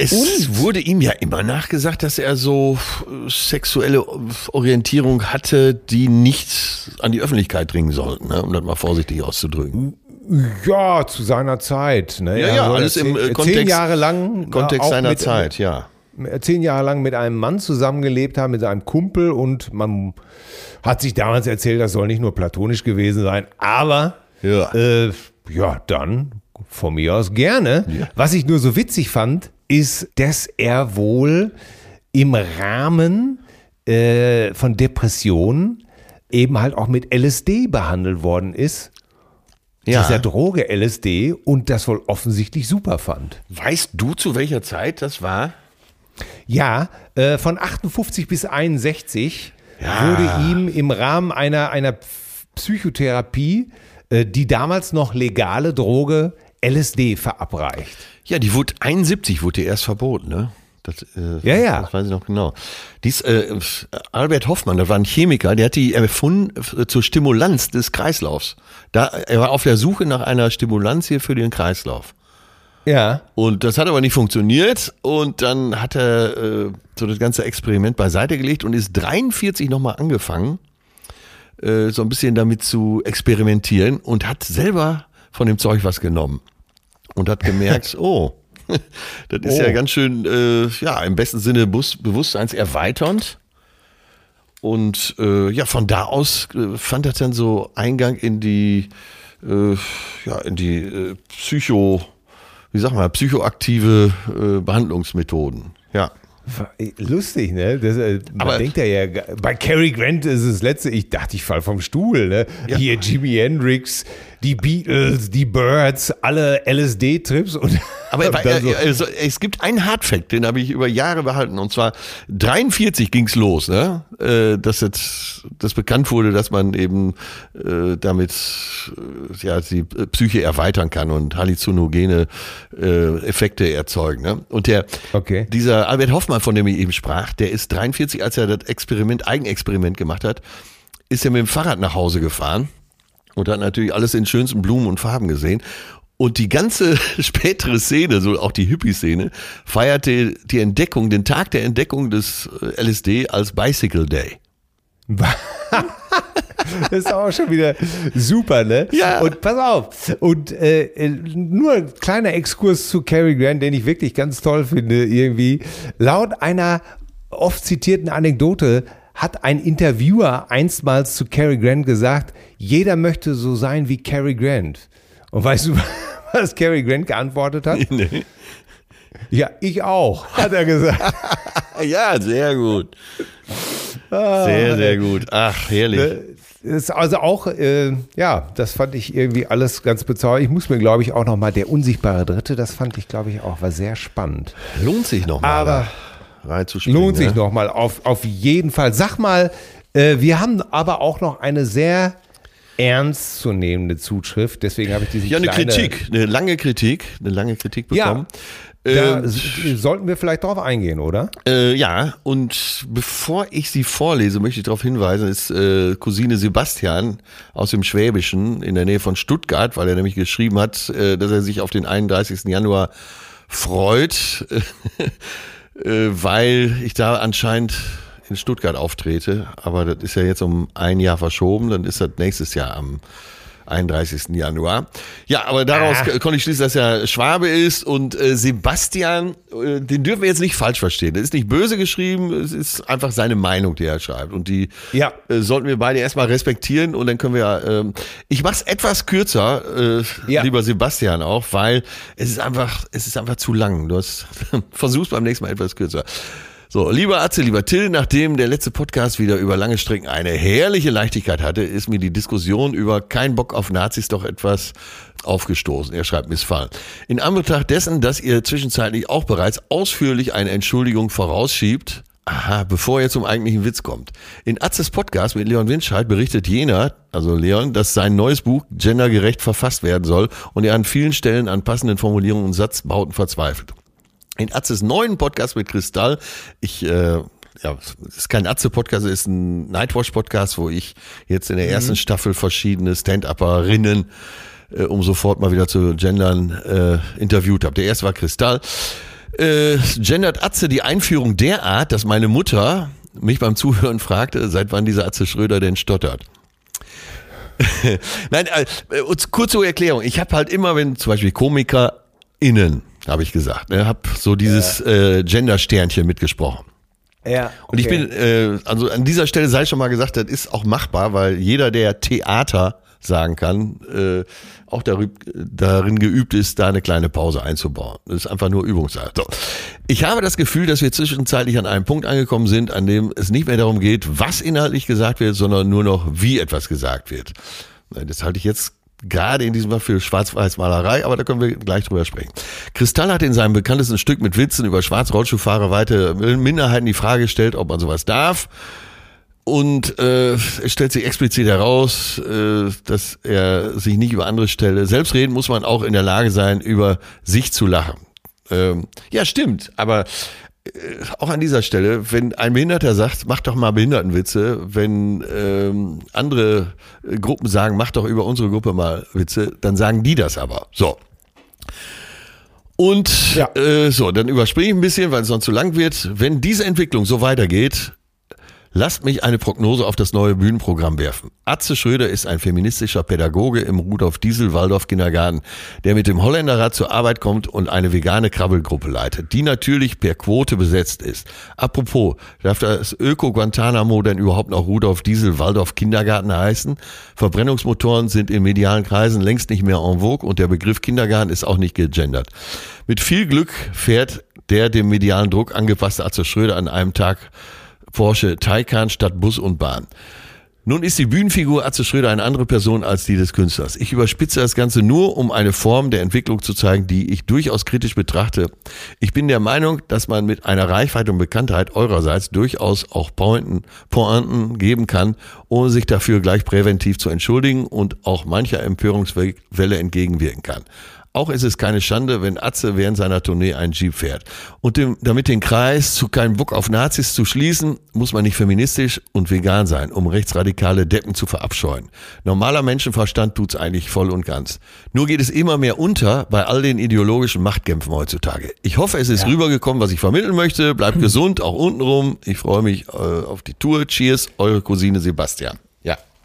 Es wurde ihm ja immer nachgesagt, dass er so äh, sexuelle Orientierung hatte, die nicht an die Öffentlichkeit dringen sollten, ne? um das mal vorsichtig auszudrücken. Ja, zu seiner Zeit. Ne? Ja, ja, soll alles im, äh, Kontext- zehn Jahre lang Im Kontext äh, seiner mit, Zeit, ja. Zehn Jahre lang mit einem Mann zusammengelebt haben, mit seinem Kumpel und man hat sich damals erzählt, das soll nicht nur platonisch gewesen sein, aber Ja. äh, ja, dann von mir aus gerne. Was ich nur so witzig fand, ist, dass er wohl im Rahmen äh, von Depressionen eben halt auch mit LSD behandelt worden ist. Ja. Dieser Droge LSD und das wohl offensichtlich super fand. Weißt du, zu welcher Zeit das war? Ja, äh, von 58 bis 61 wurde ihm im Rahmen einer, einer Psychotherapie äh, die damals noch legale Droge LSD verabreicht. Ja, die wurde 71 wurde die erst verboten, ne? Das, äh, Ja, ja. Das weiß ich noch genau. Dies, äh, Albert Hoffmann, das war ein Chemiker, der hat die erfunden äh, zur Stimulanz des Kreislaufs. Da, er war auf der Suche nach einer Stimulanz hier für den Kreislauf. Ja. Und das hat aber nicht funktioniert. Und dann hat er äh, so das ganze Experiment beiseite gelegt und ist 43 nochmal angefangen, äh, so ein bisschen damit zu experimentieren und hat selber von dem Zeug was genommen. Und hat gemerkt, oh, das ist Oh. ja ganz schön, äh, ja, im besten Sinne bewusstseinserweiternd. Und äh, ja, von da aus äh, fand er dann so Eingang in die, äh, ja, in die äh, Psycho, wie sag mal, psychoaktive äh, Behandlungsmethoden. Ja. Lustig, ne? Das, äh, man Aber- denkt ja, ja, bei Cary Grant ist es letzte, ich dachte, ich fall vom Stuhl, ne? Hier Jimi Hendrix, die Beatles, die Birds, alle LSD-Trips und Aber dann so, also, es gibt einen Hardfact, den habe ich über Jahre behalten. Und zwar 43 ging's los, ne? Äh, dass jetzt das bekannt wurde, dass man eben äh, damit äh, ja die Psyche erweitern kann und halluzinogene äh, Effekte erzeugen. Ne? Und der Okay. dieser Albert Hoffmann, von dem ich eben sprach, der ist 43, als er das Experiment, Eigenexperiment gemacht hat, ist er mit dem Fahrrad nach Hause gefahren und hat natürlich alles in schönsten Blumen und Farben gesehen. Und die ganze spätere Szene, so auch die Hippie-Szene, feierte die Entdeckung, den Tag der Entdeckung des äh, LSD als Bicycle Day. das ist auch schon wieder super, ne? Ja. Und pass auf, und äh, äh, nur ein kleiner Exkurs zu Cary Grant, den ich wirklich ganz toll finde, irgendwie. Laut einer oft zitierten Anekdote hat ein Interviewer einstmals zu Cary Grant gesagt, jeder möchte so sein wie Cary Grant. Und weißt du, was Cary Grant geantwortet hat? Nee. Ja, ich auch, hat er gesagt. Ja, sehr gut. Sehr, sehr gut. Ach, herrlich. Das ist also auch, äh, ja, das fand ich irgendwie alles ganz bezaubernd. Ich muss mir, glaube ich, auch nochmal der unsichtbare Dritte, das fand ich, glaube ich, auch, war sehr spannend. Lohnt sich nochmal Aber reinzuspringen. Lohnt sich ne? nochmal, auf, auf jeden Fall. Sag mal, äh, wir haben aber auch noch eine sehr ernstzunehmende Zuschrift, deswegen habe ich diese Ja, eine Kritik, eine lange Kritik, eine lange Kritik bekommen. Da Ähm, s- sollten wir vielleicht drauf eingehen, oder? Äh, ja, und bevor ich sie vorlese, möchte ich darauf hinweisen, ist äh, Cousine Sebastian aus dem Schwäbischen in der Nähe von Stuttgart, weil er nämlich geschrieben hat, äh, dass er sich auf den 31. Januar freut, äh, weil ich da anscheinend in Stuttgart auftrete. Aber das ist ja jetzt um ein Jahr verschoben, dann ist das nächstes Jahr am 31. Januar. Ja, aber daraus Ah. konnte ich schließen, dass er Schwabe ist und äh, Sebastian, äh, den dürfen wir jetzt nicht falsch verstehen. Das ist nicht böse geschrieben, es ist einfach seine Meinung, die er schreibt. Und die Ja. äh, sollten wir beide erstmal respektieren und dann können wir, ähm, ich mach's etwas kürzer, äh, Ja. lieber Sebastian auch, weil es ist einfach, es ist einfach zu lang. Du hast, versuch's beim nächsten Mal etwas kürzer. So, lieber Atze, lieber Till, nachdem der letzte Podcast wieder über lange Strecken eine herrliche Leichtigkeit hatte, ist mir die Diskussion über kein Bock auf Nazis doch etwas aufgestoßen. Er schreibt missfallen. In Anbetracht dessen, dass ihr zwischenzeitlich auch bereits ausführlich eine Entschuldigung vorausschiebt, Aha, bevor er zum eigentlichen Witz kommt. In Atzes Podcast mit Leon Winscheid berichtet jener, also Leon, dass sein neues Buch gendergerecht verfasst werden soll und er an vielen Stellen an passenden Formulierungen und Satzbauten verzweifelt. In Atzes neuen Podcast mit Kristall, ich, äh, ja, es ist kein Atze-Podcast, es ist ein Nightwatch-Podcast, wo ich jetzt in der ersten Staffel verschiedene Stand-Upperinnen, äh, um sofort mal wieder zu gendern, äh, interviewt habe. Der erste war Kristall. Äh, gendert Atze die Einführung derart, dass meine Mutter mich beim Zuhören fragte, seit wann dieser Atze Schröder denn stottert. Nein, äh, und kurze Erklärung. Ich habe halt immer, wenn zum Beispiel KomikerInnen, habe ich gesagt, ne, habe so dieses äh, Gender-Sternchen mitgesprochen. Ja. Und ich bin, äh, also an dieser Stelle sei schon mal gesagt, das ist auch machbar, weil jeder, der Theater sagen kann, äh, auch darüb, darin geübt ist, da eine kleine Pause einzubauen. Das ist einfach nur Übungssache. So. Ich habe das Gefühl, dass wir zwischenzeitlich an einem Punkt angekommen sind, an dem es nicht mehr darum geht, was inhaltlich gesagt wird, sondern nur noch, wie etwas gesagt wird. Das halte ich jetzt gerade in diesem Fall für Schwarz-Weiß-Malerei, aber da können wir gleich drüber sprechen. Kristall hat in seinem bekanntesten Stück mit Witzen über Schwarz-Rollschuhfahrer weite Minderheiten die Frage gestellt, ob man sowas darf. Und äh, es stellt sich explizit heraus, äh, dass er sich nicht über andere stelle. Selbstreden muss man auch in der Lage sein, über sich zu lachen. Ähm, ja, stimmt, aber auch an dieser Stelle, wenn ein Behinderter sagt, mach doch mal Behindertenwitze, wenn ähm, andere Gruppen sagen, mach doch über unsere Gruppe mal Witze, dann sagen die das aber. So. Und Ja. äh, so, dann überspringe ich ein bisschen, weil es sonst zu lang wird. Wenn diese Entwicklung so weitergeht, Lasst mich eine Prognose auf das neue Bühnenprogramm werfen. Atze Schröder ist ein feministischer Pädagoge im Rudolf Diesel Waldorf Kindergarten, der mit dem Holländerrad zur Arbeit kommt und eine vegane Krabbelgruppe leitet, die natürlich per Quote besetzt ist. Apropos, darf das Öko Guantanamo denn überhaupt noch Rudolf Diesel Waldorf Kindergarten heißen? Verbrennungsmotoren sind in medialen Kreisen längst nicht mehr en vogue und der Begriff Kindergarten ist auch nicht gegendert. Mit viel Glück fährt der dem medialen Druck angepasste Atze Schröder an einem Tag Porsche Taycan statt Bus und Bahn. Nun ist die Bühnenfigur Atze Schröder eine andere Person als die des Künstlers. Ich überspitze das Ganze nur, um eine Form der Entwicklung zu zeigen, die ich durchaus kritisch betrachte. Ich bin der Meinung, dass man mit einer Reichweite und Bekanntheit eurerseits durchaus auch Pointen, Pointen geben kann, ohne sich dafür gleich präventiv zu entschuldigen und auch mancher Empörungswelle entgegenwirken kann. Auch ist es keine Schande, wenn Atze während seiner Tournee einen Jeep fährt. Und dem, damit den Kreis zu keinem Bock auf Nazis zu schließen, muss man nicht feministisch und vegan sein, um rechtsradikale Deppen zu verabscheuen. Normaler Menschenverstand tut's eigentlich voll und ganz. Nur geht es immer mehr unter bei all den ideologischen Machtkämpfen heutzutage. Ich hoffe, es ist rübergekommen, was ich vermitteln möchte. Bleibt gesund, auch untenrum. Ich freue mich äh, auf die Tour. Cheers, eure Cousine Sebastian.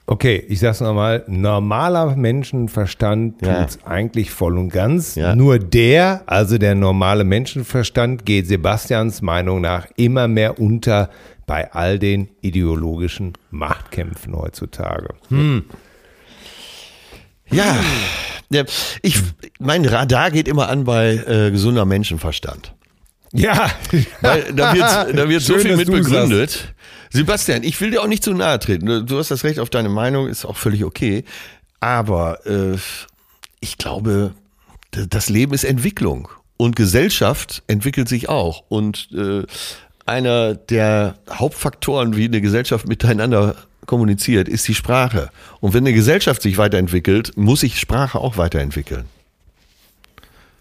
Okay, ich sag's nochmal, normaler Menschenverstand Ja. tut's eigentlich voll und ganz. Ja. Nur der, also der normale Menschenverstand, geht Sebastians Meinung nach immer mehr unter bei all den ideologischen Machtkämpfen heutzutage. Ja, ja, ich, mein Radar geht immer an bei äh, gesunder Menschenverstand. Ja, Weil da wird, da wird so viel mit begründet. Sebastian, ich will dir auch nicht zu nahe treten. Du- hast das Recht auf deine Meinung, ist auch völlig okay. Aber äh, ich glaube, das Leben ist Entwicklung. Und Gesellschaft entwickelt sich auch. Und äh, einer der Hauptfaktoren, wie eine Gesellschaft miteinander kommuniziert, ist die Sprache. Und wenn eine Gesellschaft sich weiterentwickelt, muss sich Sprache auch weiterentwickeln.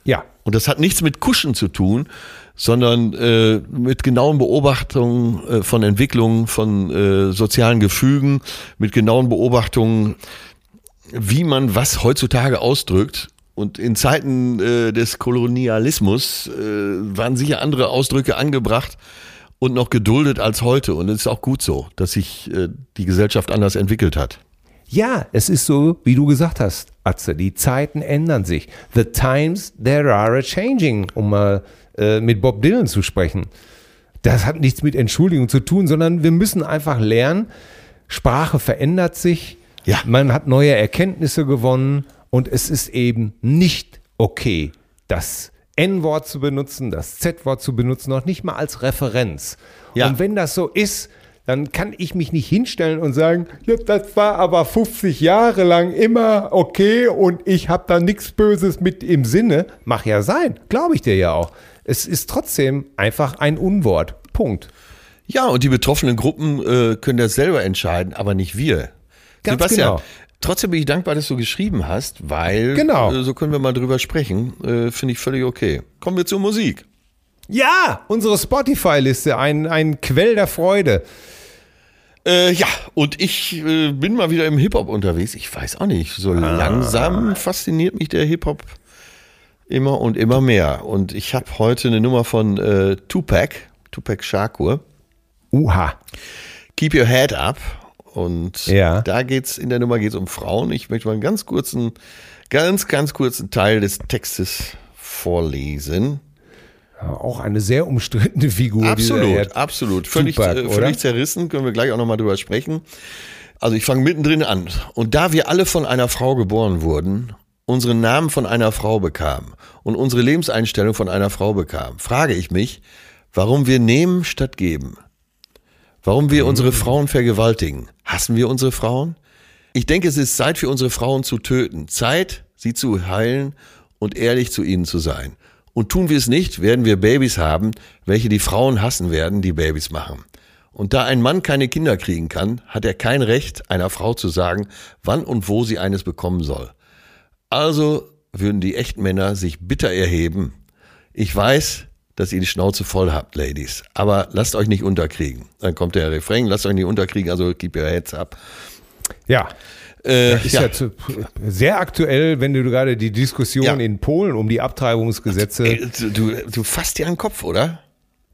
ja, Und das hat nichts mit Kuschen zu tun, sondern äh, mit genauen Beobachtungen äh, von Entwicklungen, von äh, sozialen Gefügen, mit genauen Beobachtungen, wie man was heutzutage ausdrückt. Und in Zeiten äh, des Kolonialismus äh, waren sicher andere Ausdrücke angebracht und noch geduldet als heute. Und es ist auch gut so, dass sich äh, die Gesellschaft anders entwickelt hat. Ja, es ist so, wie du gesagt hast, Atze, die Zeiten ändern sich. The times there are a changing, um mal äh, mit Bob Dylan zu sprechen. Das hat nichts mit Entschuldigung zu tun, sondern wir müssen einfach lernen, Sprache verändert sich, Ja. man hat neue Erkenntnisse gewonnen und es ist eben nicht okay, das N-Wort zu benutzen, das Z-Wort zu benutzen, noch nicht mal als Referenz. Ja. Und wenn das so ist, dann kann ich mich nicht hinstellen und sagen, ja, das war aber 50 Jahre lang immer okay und ich habe da nichts Böses mit im Sinne. Mach ja sein, glaube ich dir ja auch. Es ist trotzdem einfach ein Unwort. Punkt. Ja, und die betroffenen Gruppen äh, können das selber entscheiden, aber nicht wir. Ganz Sebastian, genau. trotzdem bin ich dankbar, dass du geschrieben hast, weil Genau. äh, so können wir mal drüber sprechen. Äh, Finde ich völlig okay. Kommen wir zur Musik. Ja, unsere Spotify-Liste, ein, ein Quell der Freude. Äh, ja, und ich äh, bin mal wieder im Hip-Hop unterwegs. Ich weiß auch nicht, so Ah. langsam fasziniert mich der Hip-Hop immer und immer mehr. Und ich habe heute eine Nummer von äh, Tupac, Tupac Shakur. Uha. Keep Your Head Up. Und Ja. da geht's, in der Nummer geht's um Frauen. Ich möchte mal einen ganz kurzen, ganz, ganz kurzen Teil des Textes vorlesen. Auch eine sehr umstrittene Figur. Absolut, absolut. Völlig, Tupac, äh, völlig zerrissen, können wir gleich auch nochmal drüber sprechen. Also ich fange mittendrin an. Und da wir alle von einer Frau geboren wurden, unseren Namen von einer Frau bekamen und unsere Lebenseinstellung von einer Frau bekamen, frage ich mich, warum wir nehmen statt geben. Warum wir unsere Frauen vergewaltigen. Hassen wir unsere Frauen? Ich denke, es ist Zeit für unsere Frauen zu töten. Zeit, sie zu heilen und ehrlich zu ihnen zu sein. Und tun wir es nicht, werden wir Babys haben, welche die Frauen hassen werden, die Babys machen. Und da ein Mann keine Kinder kriegen kann, hat er kein Recht, einer Frau zu sagen, wann und wo sie eines bekommen soll. Also würden die echten Männer sich bitter erheben. Ich weiß, dass ihr die Schnauze voll habt, Ladies. Aber lasst euch nicht unterkriegen. Dann kommt der Refrain, lasst euch nicht unterkriegen, also keep your heads up. Ja. Äh, Ist ja, zu, sehr aktuell, wenn du gerade die Diskussion Ja. in Polen um die Abtreibungsgesetze. Ey, du, du fasst dir an den Kopf, oder?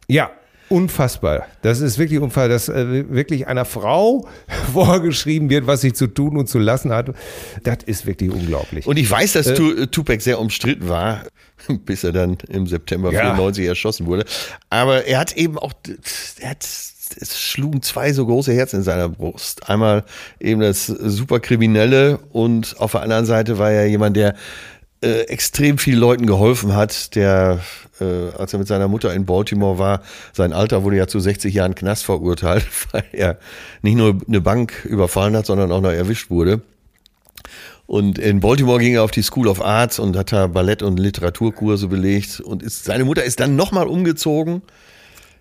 Ja, unfassbar. Das ist wirklich unfassbar, dass äh, wirklich einer Frau vorgeschrieben wird, was sie zu tun und zu lassen hat. Das ist wirklich unglaublich. Und ich weiß, dass Tu- Tupac sehr umstritten war, bis er dann im September Ja. 94 erschossen wurde. Aber er hat eben auch, er hat, es schlugen zwei so große Herzen in seiner Brust. Einmal eben das Superkriminelle und auf der anderen Seite war er jemand, der äh, extrem vielen Leuten geholfen hat, der, äh, als er mit seiner Mutter in Baltimore war, sein Alter wurde ja zu 60 Jahren Knast verurteilt, weil er nicht nur eine Bank überfallen hat, sondern auch noch erwischt wurde. Und in Baltimore ging er auf die School of Arts und hat da Ballett- und Literaturkurse belegt. Und ist, seine Mutter ist dann nochmal umgezogen.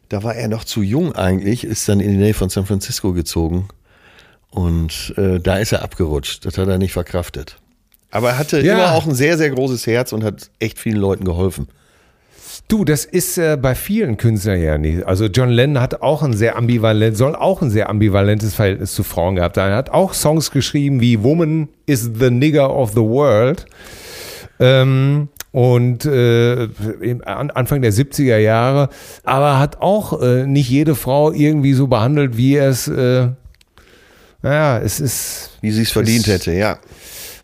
Da war er noch zu jung eigentlich, ist dann in die Nähe von San Francisco gezogen. Und äh, da ist er abgerutscht. Das hat er nicht verkraftet. Aber er hatte Ja. immer auch ein sehr, sehr großes Herz und hat echt vielen Leuten geholfen. Du, das ist äh, bei vielen Künstlern ja nicht. Also John Lennon hat auch ein sehr ambivalent, soll auch ein sehr ambivalentes Verhältnis zu Frauen gehabt haben. Er hat auch Songs geschrieben wie Woman is the Nigger of the World. Ähm, und äh, Anfang der 70er Jahre, aber hat auch äh, nicht jede Frau irgendwie so behandelt, wie er es, äh, naja, es ist Wie sie es verdient hätte, ja.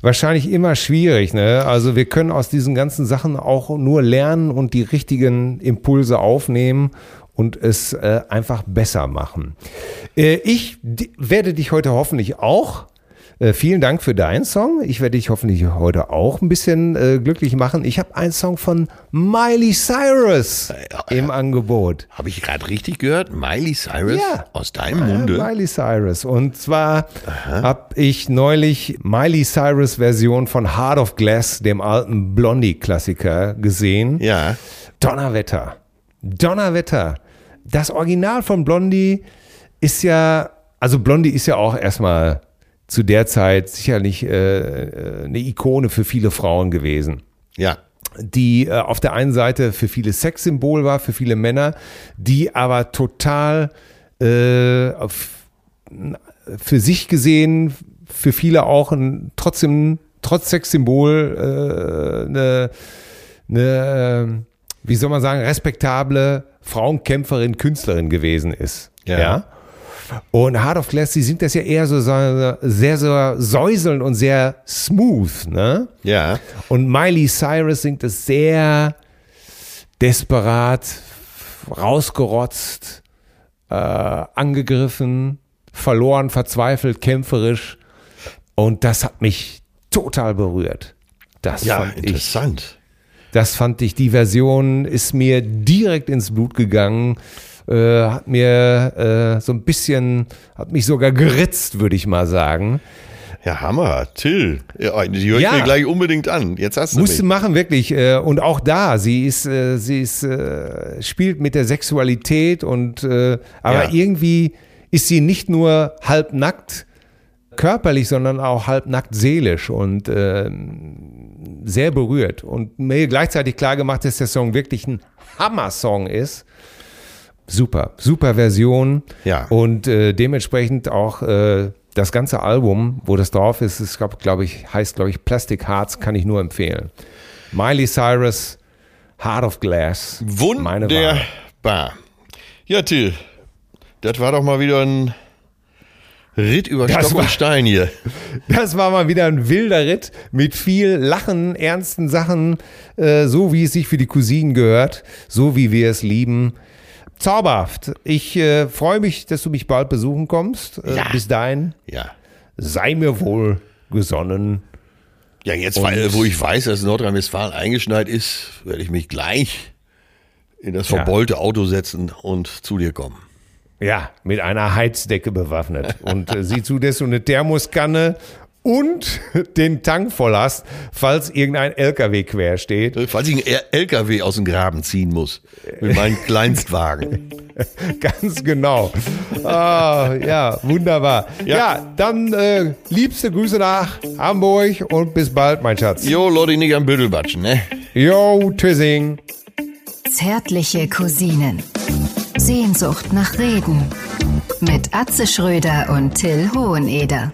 Wahrscheinlich immer schwierig. Ne? Also wir können aus diesen ganzen Sachen auch nur lernen und die richtigen Impulse aufnehmen und es äh, einfach besser machen. Äh, ich werde dich heute hoffentlich auch. Äh, vielen Dank für deinen Song. Ich werde dich hoffentlich heute auch ein bisschen äh, glücklich machen. Ich habe einen Song von Miley Cyrus im Angebot. Habe ich gerade richtig gehört? Miley Cyrus Ja. aus deinem Munde? Äh, Miley Cyrus. Und zwar habe ich neulich Miley Cyrus Version von Heart of Glass, dem alten Blondie-Klassiker, gesehen. Ja. Donnerwetter. Donnerwetter. Das Original von Blondie ist ja, also Blondie ist ja auch erstmal zu der Zeit sicherlich äh, eine Ikone für viele Frauen gewesen Ja. die äh, auf der einen Seite für viele Sexsymbol war, für viele Männer, die aber total äh, auf, für sich gesehen, für viele auch ein, trotzdem, trotz Sexsymbol, äh, eine, eine, äh, wie soll man sagen, respektable Frauenkämpferin, Künstlerin gewesen ist. Ja. Und Heart of Glass, die singt das ja eher so sehr, so säuselnd und sehr smooth, ne? Ja. Und Miley Cyrus singt es sehr desperat, rausgerotzt, äh, angegriffen, verloren, verzweifelt, kämpferisch. Und das hat mich total berührt. Das Ja, fand ich. interessant. Das fand ich, die Version ist mir direkt ins Blut gegangen, äh, hat mir äh, so ein bisschen, hat mich sogar geritzt, würde ich mal sagen. Ja, Hammer. Till. Ja, die höre ich Ja. mir gleich unbedingt an. Jetzt hast du Musste mich. machen, wirklich. äh, Und auch da, sie ist, äh, sie ist, äh, spielt mit der Sexualität und, aber Ja. irgendwie ist sie nicht nur halbnackt körperlich, sondern auch halbnackt seelisch und äh, sehr berührt. Und mir gleichzeitig klar gemacht, dass der Song wirklich ein Hammer-Song ist. Super, super Version. Ja. Und äh, dementsprechend auch äh, das ganze Album, wo das drauf ist, ist glaube glaub ich, heißt, glaube ich, Plastic Hearts, kann ich nur empfehlen. Miley Cyrus, Heart of Glass. Wunderbar. Ja, Till. Das war doch mal wieder ein Ritt über Das Stock war- und Stein hier. Das war mal wieder ein wilder Ritt mit viel Lachen, ernsten Sachen, äh, so wie es sich für die Cousinen gehört, so wie wir es lieben. Zauberhaft. Ich äh, freue mich, dass du mich bald besuchen kommst. Äh, Ja. Bis dahin, Ja. sei mir wohl gesonnen. Ja, jetzt, Und- weil, wo ich weiß, dass Nordrhein-Westfalen eingeschneit ist, werde ich mich gleich in das Ja. verbeulte Auto setzen und zu dir kommen. Ja, mit einer Heizdecke bewaffnet. Und äh, sieh zu, dass du eine Thermoskanne und den Tank voll hast, falls irgendein LKW quer steht. Falls ich einen LKW aus dem Graben ziehen muss. Mit meinem Kleinstwagen. Ganz genau. Ah, ja, wunderbar. Ja, ja dann äh, liebste Grüße nach Hamburg und bis bald, mein Schatz. Jo, Lodi nicht am Büttelbatschen, ne? Jo, Tschüssing. Zärtliche Cousinen. Sehnsucht nach Reden. Mit Atze Schröder und Till Hoheneder.